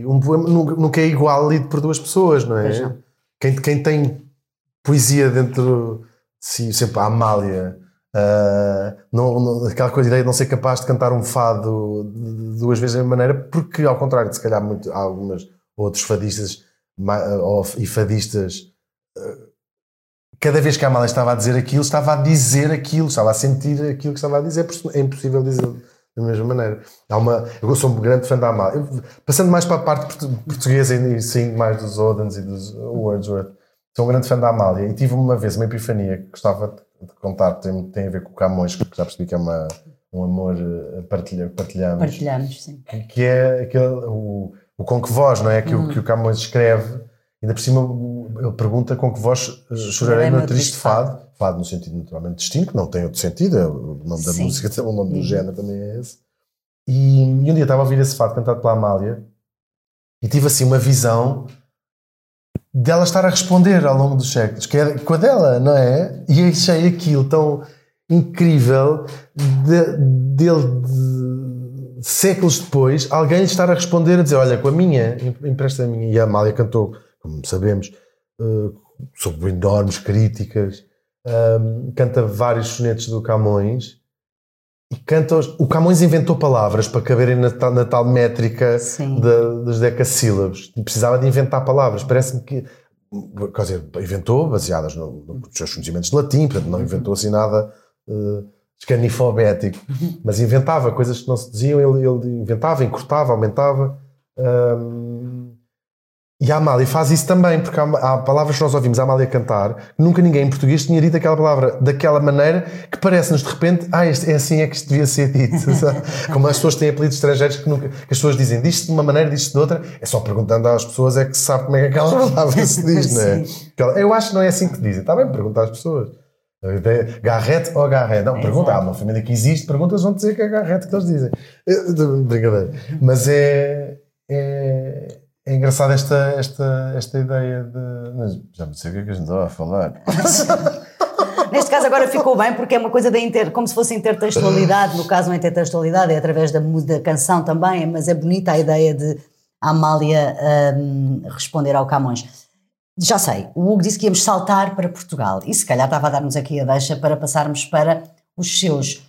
e um poema nunca é igual lido por duas pessoas, não é? Quem, quem tem poesia dentro de si, sempre a Amália Uh, não, não, aquela coisa, ideia de não ser capaz de cantar um fado duas vezes da mesma maneira, porque ao contrário de se calhar muito, há algumas outros fadistas ou, e fadistas, uh, cada vez que a Amália estava a dizer aquilo, estava a dizer aquilo, estava a sentir aquilo que estava a dizer, é impossível dizer da mesma maneira. Há uma, eu sou um grande fã da Amália. Eu, passando mais para a parte portuguesa e sim mais dos Odens e dos Wordsworth, sou um grande fã da Amália e tive uma vez uma epifania que gostava de contar tem, tem a ver com o Camões, que já percebi que é uma, um amor eh, partilha, partilhamos. Partilhamos, sim. Que, que é aquele, o, o com que voz, não é? Que, uhum. o, que o Camões escreve, ainda por cima ele pergunta com que voz eh, chorarei no triste fado. fado. No sentido naturalmente distinto, que não tem outro sentido, é o nome da sim. música, *laughs* o nome do uhum. género também é esse. E, e um dia estava a ouvir esse fado cantado pela Amália e tive assim uma visão dela estar a responder ao longo dos séculos, que é com a dela, não é? E achei aquilo tão incrível de, dele de, de, séculos depois, alguém estar a responder a dizer: Olha, com a minha, empresta a minha. E a Amália cantou, como sabemos, uh, sob enormes críticas, um, canta vários sonetos do Camões e canta. O Camões inventou palavras para caberem na tal, na tal métrica de, dos decassílabos. Precisava de inventar palavras. Parece-me que. Quer dizer, inventou baseadas no, nos seus conhecimentos de latim, portanto, não inventou assim nada uh, escanifobético, mas inventava coisas que não se diziam, ele, ele inventava, encurtava, aumentava. Um, e a Amália faz isso também, porque há, há, palavras que nós ouvimos a Amália cantar nunca ninguém em português tinha dito aquela palavra daquela maneira que parece-nos de repente, ah, este, é assim é que isto devia ser dito. *laughs* Como as pessoas têm apelidos estrangeiros que, nunca, que as pessoas dizem disto de uma maneira, disto de outra, é só perguntando às pessoas é que se sabe como é que aquela *laughs* palavra se diz, não é? Eu acho que não é assim que dizem. Está bem, perguntar às pessoas. Garrete ou garrete? Não, pergunta. Há uma família que existe, perguntas vão dizer que é garrete que eles dizem. Brincadeira. Mas é, é é engraçada esta, esta, esta ideia de. já não sei o que é que a gente estava a falar. *laughs* Neste caso agora ficou bem porque é uma coisa da inter, como se fosse intertextualidade, no caso não é intertextualidade, é através da, da canção também, mas é bonita a ideia de a Amália um, responder ao Camões. Já sei, o Hugo disse que íamos saltar para Portugal e se calhar estava a dar-nos aqui a deixa para passarmos para os seus,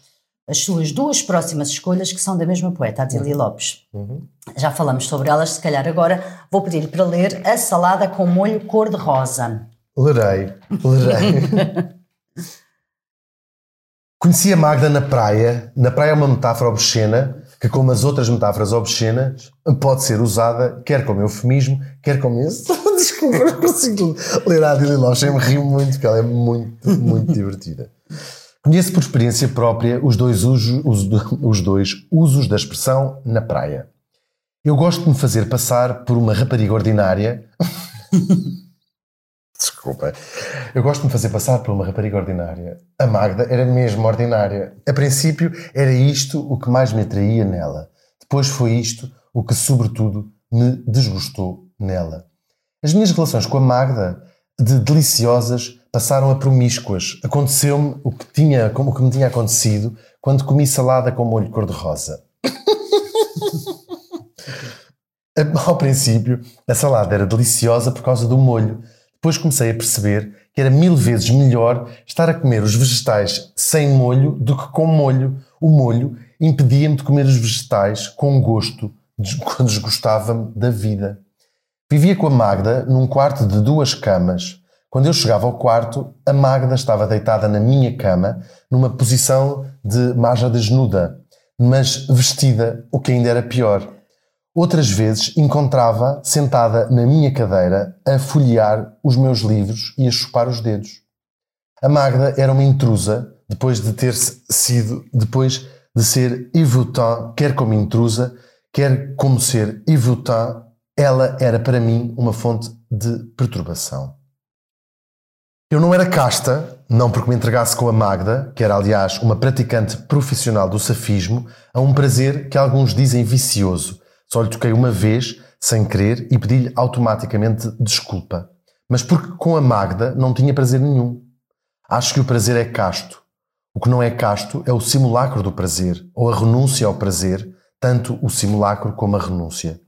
as suas duas próximas escolhas que são da mesma poeta, a Adília uhum. Lopes. Uhum. Já falamos sobre elas, se calhar agora vou pedir-lhe para ler A Salada com Molho Cor-de-Rosa. Lerei, lerei. *laughs* Conheci a Magda na praia. Na praia é uma metáfora obscena que, como as outras metáforas obscenas, pode ser usada quer como eufemismo, quer como isso. *laughs* Desculpa, não consigo ler a Adília Lopes. Eu me rio muito, porque ela é muito, muito divertida. Conheço por experiência própria os dois, usos, os dois usos da expressão na praia. Eu gosto de me fazer passar por uma rapariga ordinária. *laughs* Desculpa. Eu gosto de me fazer passar por uma rapariga ordinária. A Magda era mesmo ordinária. A princípio, era isto o que mais me atraía nela. Depois foi isto o que, sobretudo, me desgostou nela. As minhas relações com a Magda, de deliciosas, passaram a promíscuas. Aconteceu-me o que, tinha, como que me tinha acontecido quando comi salada com molho cor-de-rosa. *laughs* Ao princípio, a salada era deliciosa por causa do molho depois comecei a perceber que era mil vezes melhor estar a comer os vegetais sem molho do que com molho. O molho impedia-me de comer os vegetais com gosto, *laughs* quando desgostava-me da vida. Vivia com a Magda num quarto de duas camas. Quando eu chegava ao quarto, a Magda estava deitada na minha cama, numa posição de maja desnuda, mas vestida, o que ainda era pior. Outras vezes encontrava sentada na minha cadeira a folhear os meus livros e a chupar os dedos. A Magda era uma intrusa depois de ter sido, depois de ser Yvutin, quer como intrusa, quer como ser Yvutin, ela era para mim uma fonte de perturbação. Eu não era casta, não porque me entregasse com a Magda, que era aliás uma praticante profissional do safismo, a um prazer que alguns dizem vicioso, só lhe toquei uma vez, sem querer, e pedi-lhe automaticamente desculpa. Mas porque com a Magda não tinha prazer nenhum. Acho que o prazer é casto. O que não é casto é o simulacro do prazer, ou a renúncia ao prazer, tanto o simulacro como a renúncia.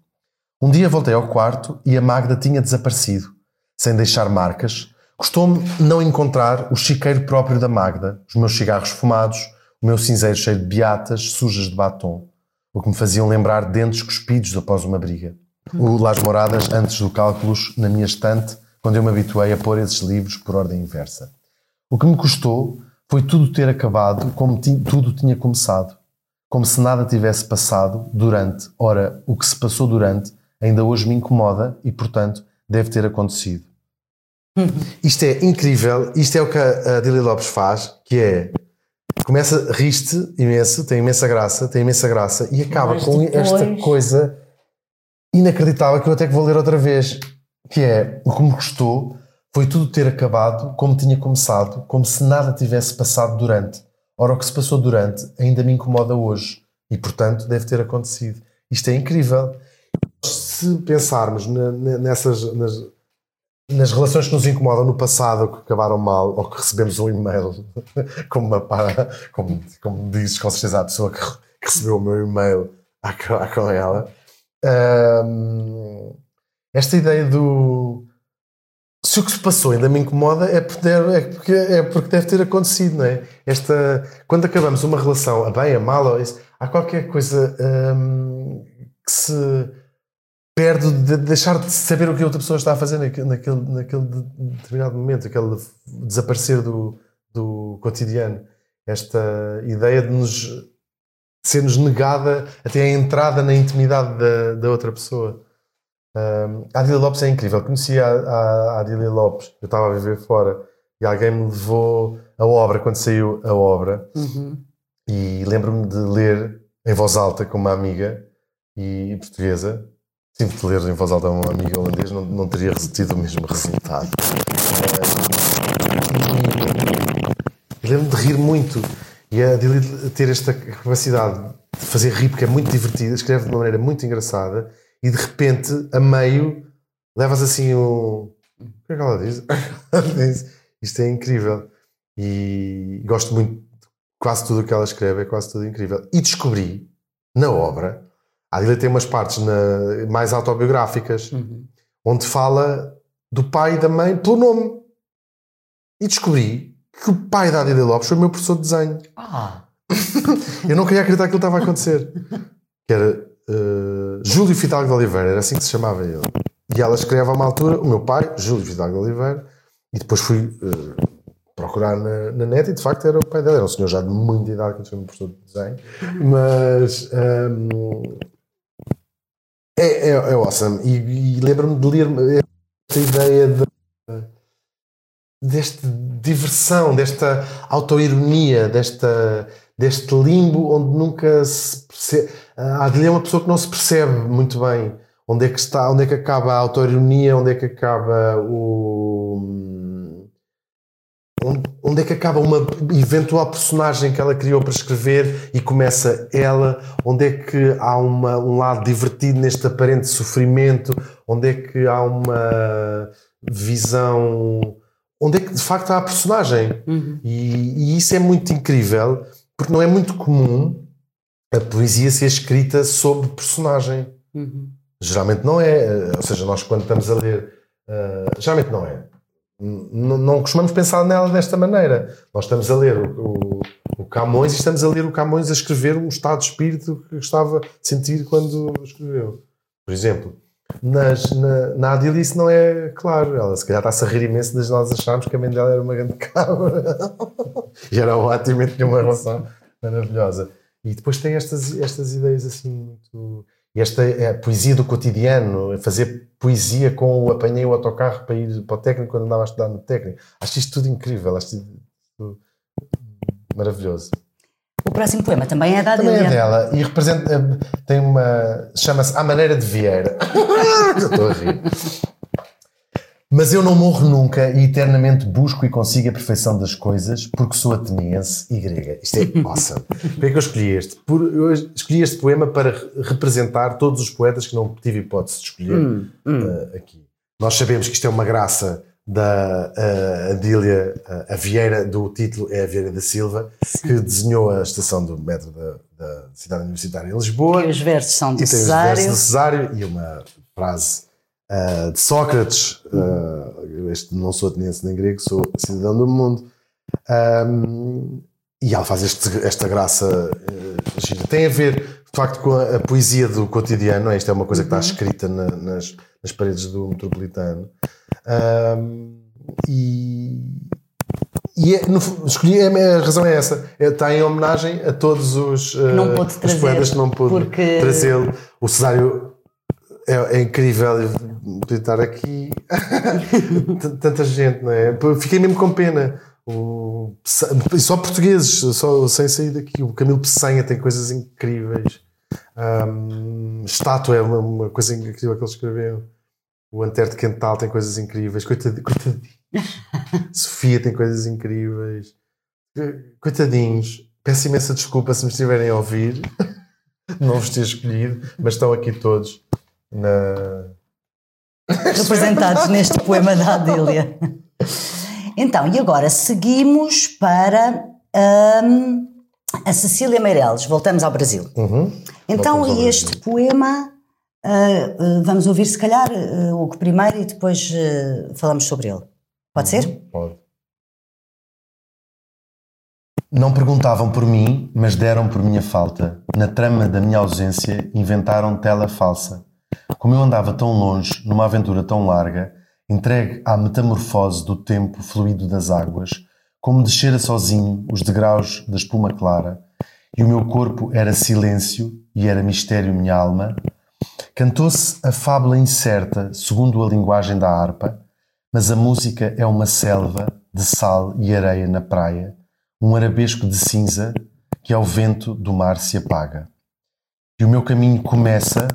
Um dia voltei ao quarto e a Magda tinha desaparecido, sem deixar marcas. Custou-me não encontrar o chiqueiro próprio da Magda, os meus cigarros fumados, o meu cinzeiro cheio de beatas, sujas de batom o que me faziam lembrar dentes cuspidos após uma briga. O Las Moradas, antes do Cálculos, na minha estante, quando eu me habituei a pôr esses livros por ordem inversa. O que me custou foi tudo ter acabado como tudo tinha começado. Como se nada tivesse passado durante. Ora, o que se passou durante ainda hoje me incomoda e, portanto, deve ter acontecido. *laughs* Isto é incrível, isto é o que a Dili Lopes faz, que é começa, riste imenso, tem imensa graça, tem imensa graça e acaba Mas com depois... esta coisa inacreditável que eu até que vou ler outra vez, que é o que me custou foi tudo ter acabado como tinha começado, como se nada tivesse passado durante. Ora, o que se passou durante ainda me incomoda hoje e, portanto, deve ter acontecido. Isto é incrível. Se pensarmos nessas, nas, nas relações que nos incomodam no passado que acabaram mal ou que recebemos um e-mail *laughs* como uma como, como dizes com certeza a pessoa que, recebeu o meu e-mail há, com ela um, esta ideia do se o que se passou ainda me incomoda é porque, deve, é, porque, é porque deve ter acontecido, não é? Esta, quando acabamos uma relação a bem, a mal, há qualquer coisa um, que se perde de deixar de saber o que a outra pessoa está a fazer naquele, naquele, naquele determinado momento, aquele desaparecer do, do cotidiano. Esta ideia de nos ser-nos negada até a entrada na intimidade da, da outra pessoa. Um, a Adília Lopes é incrível. Conheci a, a, a Adília Lopes, eu estava a viver fora e alguém me levou a obra quando saiu a obra. Uhum. E lembro-me de ler em voz alta com uma amiga e portuguesa Tive de ler em voz alta a um amigo holandês, não, não teria tido o mesmo resultado. E lembro-me de rir muito. E a Dili ter esta capacidade de fazer rir, porque é muito divertida, escreve de uma maneira muito engraçada, e de repente, a meio, levas assim um. O que é que *laughs* ela diz? Isto é incrível. E gosto muito de quase tudo o que ela escreve, é quase tudo incrível. E descobri, na obra, a Adília tem umas partes na, mais autobiográficas, Uhum. onde fala do pai e da mãe pelo nome. E descobri que o pai da Adília Lopes foi o meu professor de desenho. Ah, *laughs* Eu não queria acreditar que aquilo estava a acontecer. Que era eh, Júlio Fidalgo de Oliveira, era assim que se chamava ele. E ela escreve a uma altura, o meu pai, Júlio Fidalgo de Oliveira, e depois fui eh, procurar na, na net e de facto era o pai dela. Era um senhor já de muita idade, quando foi meu professor de desenho. Mas ehm, é, é, é awesome. E, e lembro-me de ler esta ideia de desta diversão, desta autoironia, desta, deste limbo onde nunca se percebe. A Adilha é uma pessoa que não se percebe muito bem onde é que está, onde é que acaba a autoironia, onde é que acaba o. Onde, é que acaba uma eventual personagem que ela criou para escrever e começa ela? Onde é que há uma, um lado divertido neste aparente sofrimento? Onde é que há uma visão onde é que de facto há a personagem. Uhum. E, e isso é muito incrível, porque não é muito comum a poesia ser escrita sobre personagem. Uhum. Geralmente não é. Ou seja, nós quando estamos a ler. eh, geralmente não é. Não costumamos pensar nela desta maneira. Nós estamos a ler o, o, o Camões e estamos a ler o Camões a escrever um estado de espírito que gostava de sentir quando escreveu. Por exemplo, nas, na, na Adília isso não é claro. Ela se calhar está-se a rir imenso de nós acharmos que a mãe dela era uma grande *laughs* cabra. e era ótima e tinha uma relação maravilhosa. E depois tem estas, estas ideias assim muito. E esta é a poesia do cotidiano, fazer poesia com o apanhei o autocarro para ir para o técnico quando andava a estudar no técnico. Acho isto tudo incrível, acho isto tudo maravilhoso. O próximo poema também é da Também é Adélia. dela e representa, eh, tem uma. chama-se A Maneira de Vieira. *laughs* Estou a rir. Mas eu não morro nunca e eternamente busco e consigo a perfeição das coisas porque sou ateniense e grega. Isto é *laughs* awesome. Por que é que eu escolhi este? Por, eu escolhi este poema para re- representar todos os poetas que não tive hipótese de escolher Hum, hum. eh, aqui. Nós sabemos que isto é uma graça da eh, Adília, eh, a Vieira do título é a Vieira da Silva, que desenhou a estação do metro da, da cidade universitária em Lisboa. E os versos são E de tem os Cesário. versos de Cesário e uma frase ah, de Sócrates. ah, este não sou ateniense nem grego, sou cidadão do mundo. Ahm, e ela faz este- esta graça eh, gira. Tem a ver, de facto, com a, a poesia do cotidiano. é? Isto é uma coisa que está escrita na- nas, nas paredes do metropolitano. Ahm, e e é, no escolhi, a, a razão é essa. É, está em homenagem a todos os, pôde os poetas que não pude porque- trazê-lo. O Cesário é, é incrível podia estar aqui. *laughs* Tanta gente, não é? Fiquei mesmo com pena. O, só portugueses, só sem sair daqui. O Camilo Peçanha tem coisas incríveis. Ahm, estátua é uma, uma coisa incrível que ele escreveu. O Antero de Quental tem coisas incríveis. Coitadinho. coitadinho. *laughs* Sofia tem coisas incríveis. Coitadinhos. Peço imensa desculpa se me estiverem a ouvir. *laughs* Não vos ter escolhido, mas estão aqui todos na. representados *laughs* neste poema da Adélia. Então, e agora seguimos para hum, a Cecília Meireles. Voltamos ao Brasil. Uhum. Então, ao este poema, ah, ah, vamos ouvir se calhar ah, o que primeiro e depois ah, falamos sobre ele. Pode ser? Pode. Não perguntavam por mim, mas deram por minha falta. Na trama da minha ausência, inventaram tela falsa. Como eu andava tão longe, numa aventura tão larga, entregue à metamorfose do tempo fluido das águas, como descera sozinho os degraus da espuma clara, e o meu corpo era silêncio e era mistério minha alma, cantou-se a fábula incerta segundo a linguagem da harpa, mas a música é uma selva de sal e areia na praia, um arabesco de cinza que ao vento do mar se apaga. E o meu caminho começa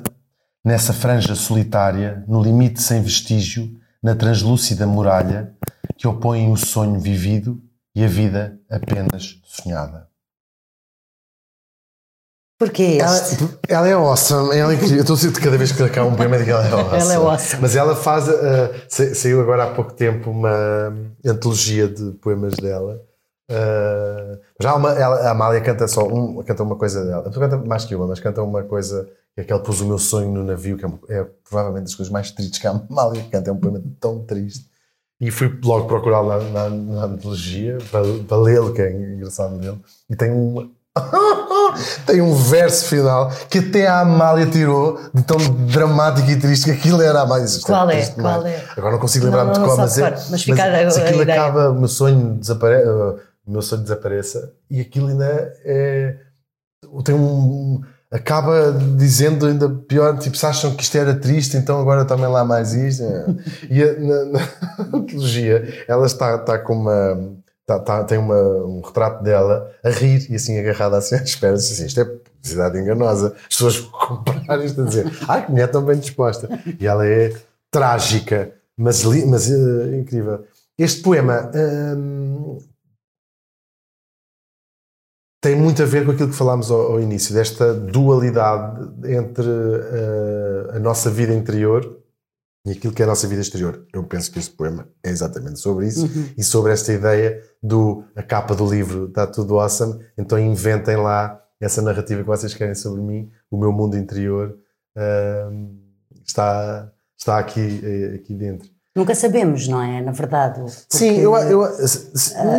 nessa franja solitária, no limite sem vestígio, na translúcida muralha que opõem o sonho vivido e a vida apenas sonhada. Porquê Ela, este? ela é awesome, ela é incrível. Eu estou a sentir cada vez que acaba um poema de que ela é awesome. Ela é awesome. Mas ela faz. uh, sa- saiu agora há pouco tempo uma antologia de poemas dela Uh, já uma, ela, a Amália canta só um, canta uma coisa dela. Canta mais que uma, mas canta uma coisa que é que ela pôs o meu sonho no navio, que é, é provavelmente das coisas mais tristes que a Amália canta. É um poema tão triste. E fui logo procurá-lo na, na, na antologia para, para lê-lo, que é engraçado dele. E tem um. *laughs* tem um verso final que até a Amália tirou de tão dramático e triste que aquilo era a Amália. Qual é? Qual é? Agora não consigo lembrar-me de qual, mas, é, mas, mas se aquilo acaba, o meu sonho desaparece, o meu sonho desapareça e aquilo ainda é. tem um acaba dizendo ainda pior, tipo, se acham que isto era triste, então agora também lá mais isto. *laughs* e a, na, na *laughs* antologia, ela está, está com uma. Está, tem uma, um retrato dela a rir e assim agarrada assim à espera. Assim, isto é publicidade enganosa. As pessoas vão comprar isto a dizer, *laughs* ai que mulher tão bem disposta. E ela é trágica, mas, mas uh, incrível. Este poema hum, tem muito a ver com aquilo que falámos ao, ao início, desta dualidade entre uh, a nossa vida interior e aquilo que é a nossa vida exterior. Eu penso que este poema é exatamente sobre isso uhum. e sobre esta ideia do a capa do livro está tudo awesome, então inventem lá essa narrativa que vocês querem sobre mim, o meu mundo interior uh, está, está aqui, eh, aqui dentro. Nunca sabemos, não é? Na verdade. Sim, eu, eu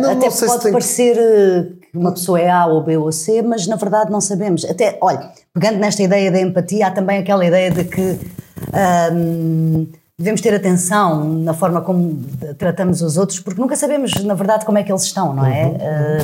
não, até não pode parecer que, que uma pessoa é A ou B ou C, mas na verdade não sabemos. Até, olha, pegando nesta ideia da empatia, há também aquela ideia de que hum, devemos ter atenção na forma como tratamos os outros, porque nunca sabemos, na verdade, como é que eles estão, não é?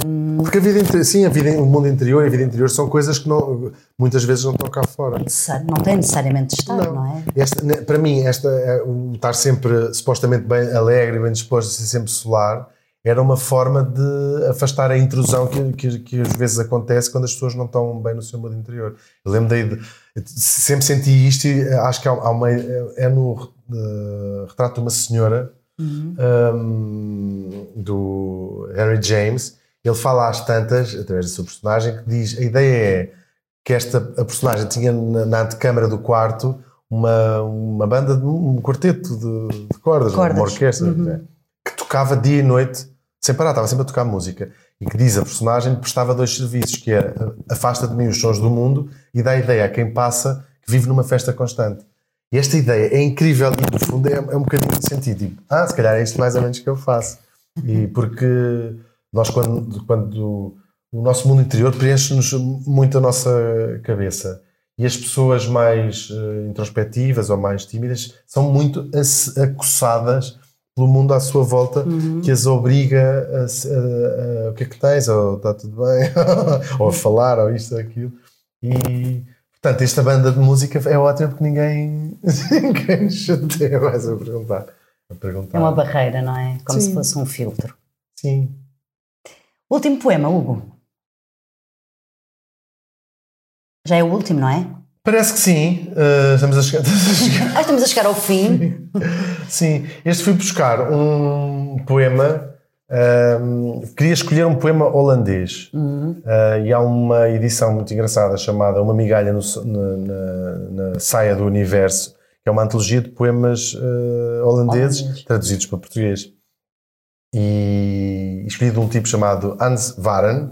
Uhum. Porque a vida, sim, a vida, o mundo interior e a vida interior são coisas que não, muitas vezes não estão cá fora. Não tem necessariamente de estar, não, não é? Esta, para mim, esta, é, o estar sempre supostamente bem alegre, bem disposto, ser sempre solar, era uma forma de afastar a intrusão que, que, que, às vezes acontece quando as pessoas não estão bem no seu mundo interior. Eu lembro daí de, sempre senti isto e acho que há, há uma, é no uh, retrato de uma senhora uhum. um, do Henry James. Ele fala às tantas, através da sua personagem, que diz: a ideia é que esta a personagem tinha na, na antecâmara do quarto uma, uma banda, de, um quarteto de, de cordas, cordas, uma orquestra, uhum. né, que tocava dia e noite sem parar, estava sempre a tocar música. E que diz a personagem prestava dois serviços, que é afasta de mim os sons do mundo e dá a ideia a quem passa que vive numa festa constante. E esta ideia é incrível e, no fundo, é, é um bocadinho de sentido. Tipo, ah, se calhar é isto mais ou menos que eu faço. E porque nós, quando, quando o nosso mundo interior preenche-nos muito a nossa cabeça. E as pessoas mais uh, introspectivas ou mais tímidas são muito acossadas pelo mundo à sua volta uhum. que as obriga a, a, a, o que é que tens, ou está tudo bem, *laughs* ou a falar, ou isto ou aquilo. E Portanto, esta banda de música é ótima porque ninguém, *laughs* ninguém chateia mais a perguntar, a perguntar. É uma barreira, não é? Como Sim. se fosse um filtro. Sim. Último poema, Hugo. Já é o último, não é? Parece que sim. Uh, estamos, a chegar, *laughs* estamos, a chegar. ah, estamos a chegar ao fim. sim. Este fui buscar um poema um, queria escolher um poema holandês uhum. uh, e há uma edição muito engraçada chamada Uma Migalha no, na, na, na, Saia do Universo, que é uma antologia de poemas uh, holandeses Holandês. traduzidos para português. E escolhi de um tipo chamado Hans Varen,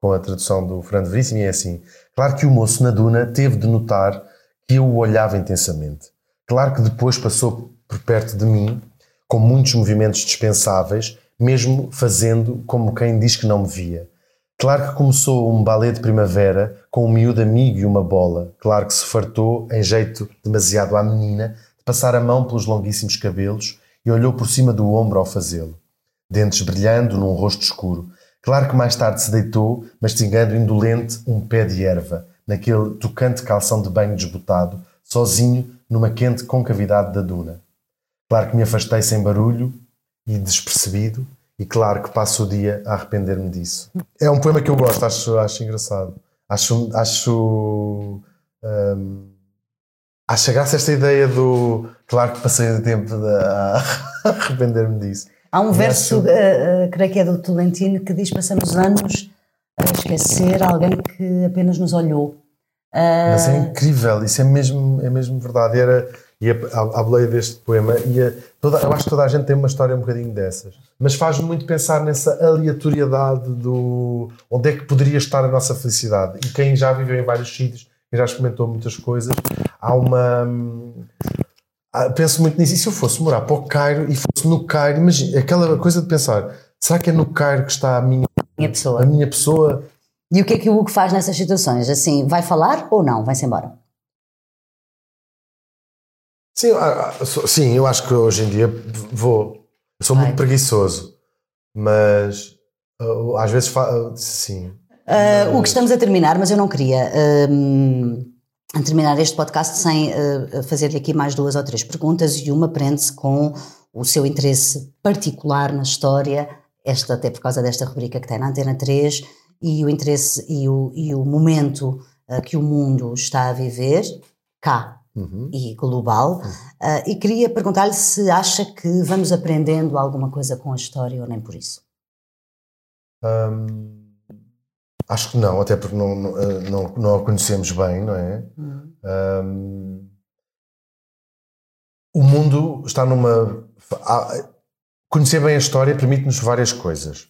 com a tradução do Fernando Veríssimo, e é assim: Claro que o moço na duna teve de notar que eu o olhava intensamente. Claro que depois passou por perto de mim, com muitos movimentos dispensáveis mesmo fazendo como quem diz que não me via. Claro que começou um balé de primavera com um miúdo amigo e uma bola. Claro que se fartou, em jeito demasiado à menina, de passar a mão pelos longuíssimos cabelos e olhou por cima do ombro ao fazê-lo. Dentes brilhando num rosto escuro. Claro que mais tarde se deitou, mastigando indolente um pé de erva, naquele tocante calção de banho desbotado, sozinho numa quente concavidade da duna. Claro que me afastei sem barulho, e despercebido, e claro que passo o dia a arrepender-me disso. É um poema que eu gosto, acho, acho engraçado. Acho. acho um, acho graça esta ideia do. Claro que passei o tempo a *laughs* arrepender-me disso. Há um verso, uh, uh, creio que é do Tolentino, que diz: Passamos anos a esquecer alguém que apenas nos olhou. Uh... Mas é incrível, isso é mesmo, é mesmo verdade. Era, e a, a, boleia deste poema. E a, toda, eu acho que toda a gente tem uma história um bocadinho dessas. Mas faz-me muito pensar nessa aleatoriedade do onde é que poderia estar a nossa felicidade. E quem já viveu em vários sítios, quem já experimentou muitas coisas, há uma. Ah, penso muito nisso. E se eu fosse morar para o Cairo e fosse no Cairo, imagina, aquela coisa de pensar: será que é no Cairo que está a minha, minha pessoa? A minha pessoa? E o que é que o Hugo faz nessas situações? Assim, vai falar ou não? Vai-se embora? Sim, ah, ah, sim, eu acho que hoje em dia vou. Eu sou Vai. muito preguiçoso, mas às vezes sim. Uh, o que estamos a terminar, mas eu não queria uh, terminar este podcast sem uh, fazer-lhe aqui mais duas ou três perguntas e uma prende-se com o seu interesse particular na história, esta até por causa desta rubrica que tem na Antena 3, e o interesse e o, e o momento que o mundo está a viver, cá, uhum. e global. Uhum. Uh, e queria perguntar-lhe se acha que vamos aprendendo alguma coisa com a história ou nem por isso. Um, acho que não, até porque não, não, ah, não, não a conhecemos bem, não é? Uhum. Um, o mundo está numa. Conhecer bem a história permite-nos várias coisas.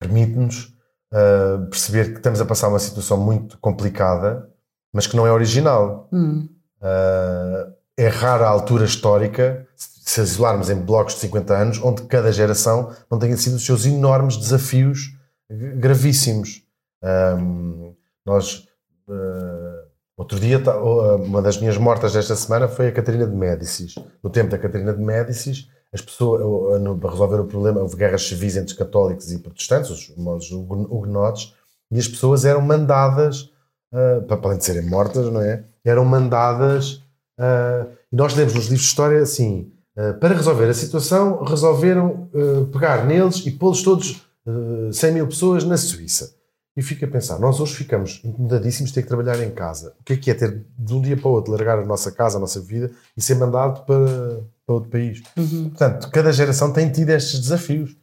Permite-nos uh, perceber que estamos a passar uma situação muito complicada, mas que não é original. Hum. Uh, é rara a altura histórica, se isolarmos em blocos de 50 anos, onde cada geração não tenha sido os seus enormes desafios gravíssimos. Um, nós, uh, outro dia, uma das minhas mortas desta semana foi a Catarina de Médicis. No tempo da Catarina de Médicis, as pessoas, para resolver o problema, houve guerras civis entre católicos e protestantes, os, os huguenotes, e as pessoas eram mandadas, uh, para além de serem mortas, não é? eram mandadas. Uh, e nós lemos nos livros de história assim: uh, para resolver a situação, resolveram pegar neles e pô-los todos, uh, 100 mil pessoas, na Suíça. E fica a pensar: nós hoje ficamos incomodadíssimos de ter que trabalhar em casa. O que é que é ter de um dia para o outro largar a nossa casa, a nossa vida e ser mandado para, para outro país? Uhum. Portanto, cada geração tem tido estes desafios.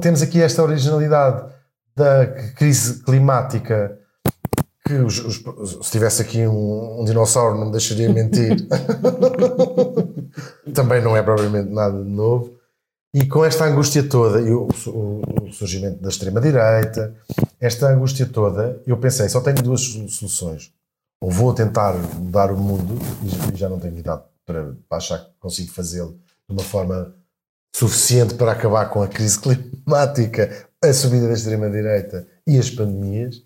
temos aqui esta originalidade da crise climática que os, os, se tivesse aqui um, um, dinossauro não me deixaria mentir. *laughs* Também não é propriamente nada de novo. E com esta angústia toda, e o, o, surgimento da extrema-direita, esta angústia toda, eu pensei, só tenho duas soluções. Ou vou tentar mudar o mundo, e já não tenho idade para, para achar que consigo fazê-lo de uma forma suficiente para acabar com a crise climática, a subida da extrema-direita e as pandemias,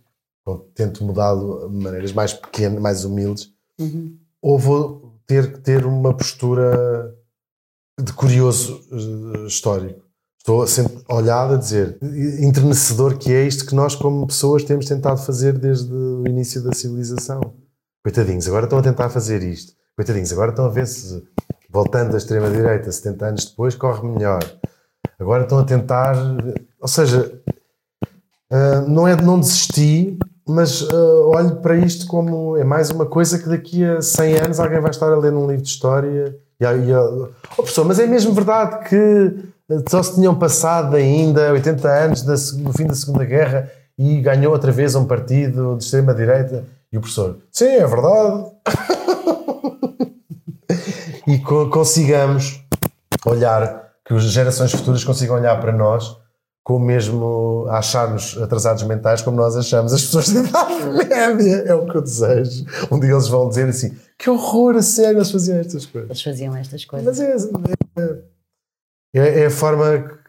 tento mudá-lo de maneiras mais pequenas, mais humildes, uhum. ou vou ter que ter uma postura de curioso uh, histórico. Estou sempre olhado a dizer, entrenecedor que é isto que nós, como pessoas, temos tentado fazer desde o início da civilização. Coitadinhos, agora estão a tentar fazer isto. Coitadinhos, agora estão a ver se, voltando da extrema-direita, 70 anos depois, corre melhor. Agora estão a tentar. Ou seja, uh, não é de não desistir, mas uh, olho para isto como é mais uma coisa que daqui a 100 anos alguém vai estar a ler num livro de história e, e oh, professor, mas é mesmo verdade que eh, só se tinham passado ainda 80 anos da, do fim da Segunda Guerra e ganhou outra vez um partido de extrema-direita? E o professor, sim, é verdade. *laughs* E co consigamos olhar que as gerações futuras consigam olhar para nós com mesmo achar-nos atrasados mentais como nós achamos as pessoas da idade *laughs* média. É o que eu desejo. Um dia eles vão dizer assim: que horror, a sério, eles faziam estas coisas. Eles faziam estas coisas. Mas é, é, é a forma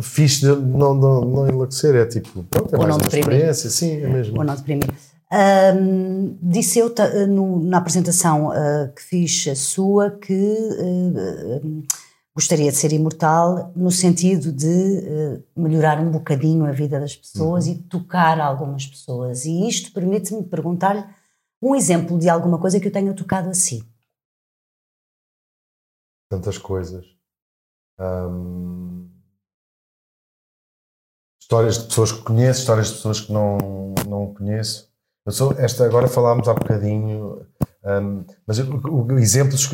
fixe de não, não, não enlouquecer. É tipo, pronto, é mais uma experiência. Sim, é mesmo. Ou não deprimir. Um, disse eu no, na apresentação uh, que fiz a sua que uh, gostaria de ser imortal no sentido de uh, melhorar um bocadinho a vida das pessoas uhum. e tocar algumas pessoas. E isto permite-me perguntar-lhe um exemplo de alguma coisa que eu tenha tocado a si. Tantas coisas. Histórias de pessoas que conheço, histórias de pessoas que não, não conheço. Eu sou, esta, agora falámos há bocadinho um, mas exemplos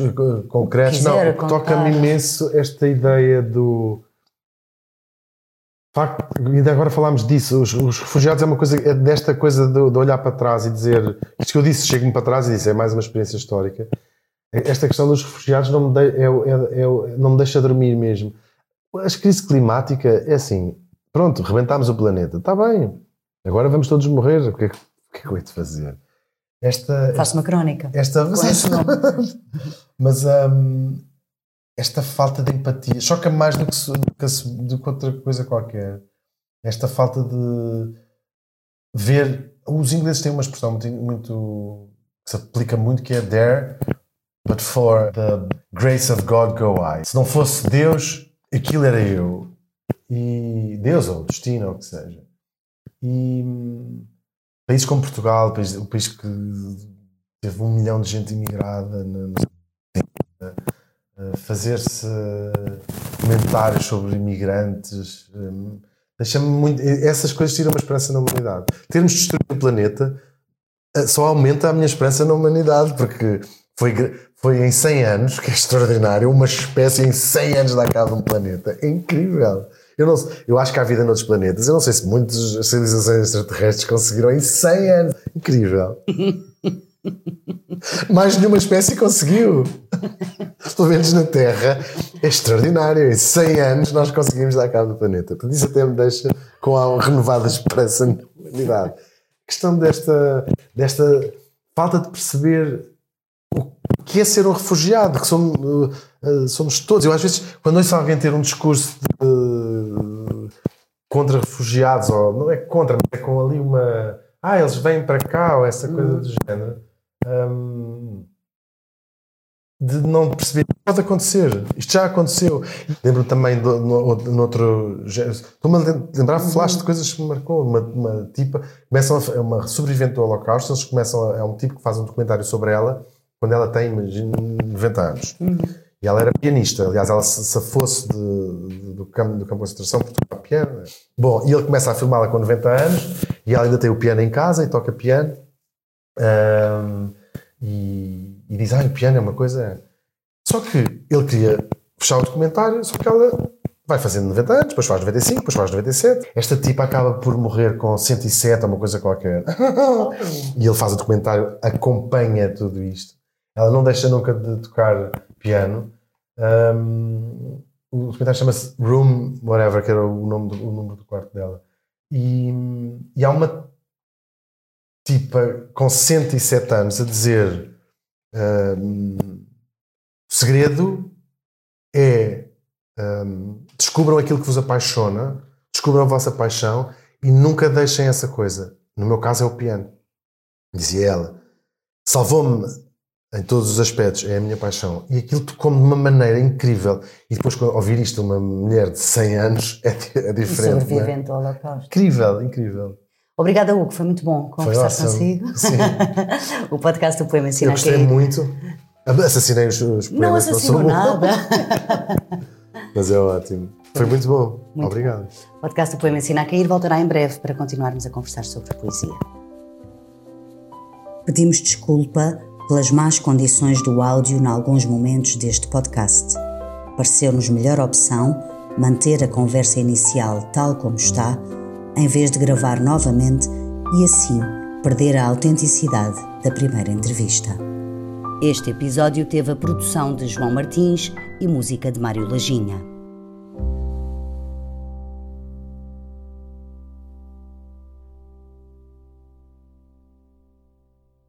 concretos, Quiser não, toca-me imenso esta ideia do. Facto, ainda agora falámos disso, os, os, refugiados é uma coisa, é desta coisa de, de olhar para trás e dizer, isto que eu disse, chego-me para trás e disse, é mais uma experiência histórica. Esta questão dos refugiados não me, de, é, é, é, não me deixa dormir mesmo. A crise climática é assim: pronto, rebentámos o planeta, está bem, agora vamos todos morrer, o que é que, o que, é que eu hei de fazer? Esta, Faço uma crónica. Esta, *laughs* mas um, esta falta de empatia choca mais do que, do que, do que outra coisa qualquer. Esta falta de ver. Os ingleses têm uma expressão muito, muito que se aplica muito que é there, but for the grace of God go I. Se não fosse Deus, aquilo era eu. E Deus ou destino ou o que seja. E hum, países como Portugal, país, o país que teve um milhão de gente imigrada, fazer-se comentários sobre imigrantes, hum, deixa-me muito. Essas coisas tiram uma esperança na humanidade. Termos destruído o planeta eh, só aumenta a minha esperança na humanidade, porque foi, foi em 100 anos, que é extraordinário, uma espécie em 100 anos da cabo de um planeta. É incrível. Eu, não, eu acho que há vida noutros planetas. Eu não sei se muitas civilizações extraterrestres conseguiram em 100 anos. Incrível. *laughs* Mais nenhuma espécie conseguiu. *laughs* Pelo menos na Terra. É extraordinário. Em 100 anos nós conseguimos dar cabo do planeta. Por isso até me deixa com a renovada esperança na humanidade. A questão desta, desta falta de perceber o que é ser um refugiado, que somos, uh, somos todos. Eu às vezes, quando ouço alguém ter um discurso de, contra refugiados, ou não é contra, mas é com ali uma. Ah, eles vêm para cá, ou essa coisa do género. Um, de não perceber pode acontecer. Isto já aconteceu. Lembro também de, no, no outro. Estou-me a lembrar flash de coisas que me marcou. Uma, uma tipa, começam a, uma sobrevivente do Holocausto, eles começam a, é um tipo que faz um documentário sobre ela quando ela tem, imagina, 90 anos. Uhum. E ela era pianista. Aliás, ela se, se fosse do, campo, do campo de concentração porque tocava piano. Bom, e ele começa a filmá-la com 90 anos e ela ainda tem o piano em casa e toca piano. Um, e, e, diz: Ah, o piano é uma coisa. Só que ele queria fechar o documentário, só que ela vai fazendo 90 anos, depois faz 95, depois faz 97. Esta tipa acaba por morrer com 107 ou uma coisa qualquer. *laughs* e ele faz o documentário, acompanha tudo isto. Ela não deixa nunca de tocar piano. Um, o documentário chama-se Room Whatever, que era o, nome do, o número do quarto dela. E, e há uma tipa com 107 anos a dizer um, o segredo é um, descubram aquilo que vos apaixona, descubram a vossa paixão e nunca deixem essa coisa. No meu caso é o piano. Dizia ela. Salvou-me em todos os aspectos, é a minha paixão. E aquilo tocou-me de uma maneira incrível. E depois, quando ouvir isto uma mulher de 100 anos, *laughs* é, é diferente. Sobrevivente é? ao Holocausto. Incrível, incrível. Obrigada, Hugo. Foi muito bom conversar awesome. consigo. Sim. *laughs* o podcast do Poema Ensina Eu gostei muito. Assassinei os, os poemas. Não assassinou nada. *laughs* Mas é ótimo. Foi muito bom. Muito Obrigado. Bom. O podcast do Poema Ensina a Cair voltará em breve para continuarmos a conversar sobre poesia. Pedimos desculpa pelas más condições do áudio em alguns momentos deste podcast. Pareceu-nos melhor opção manter a conversa inicial tal como está, em vez de gravar novamente e assim perder a autenticidade da primeira entrevista. Este episódio teve a produção de João Martins e música de Mário Lajinha.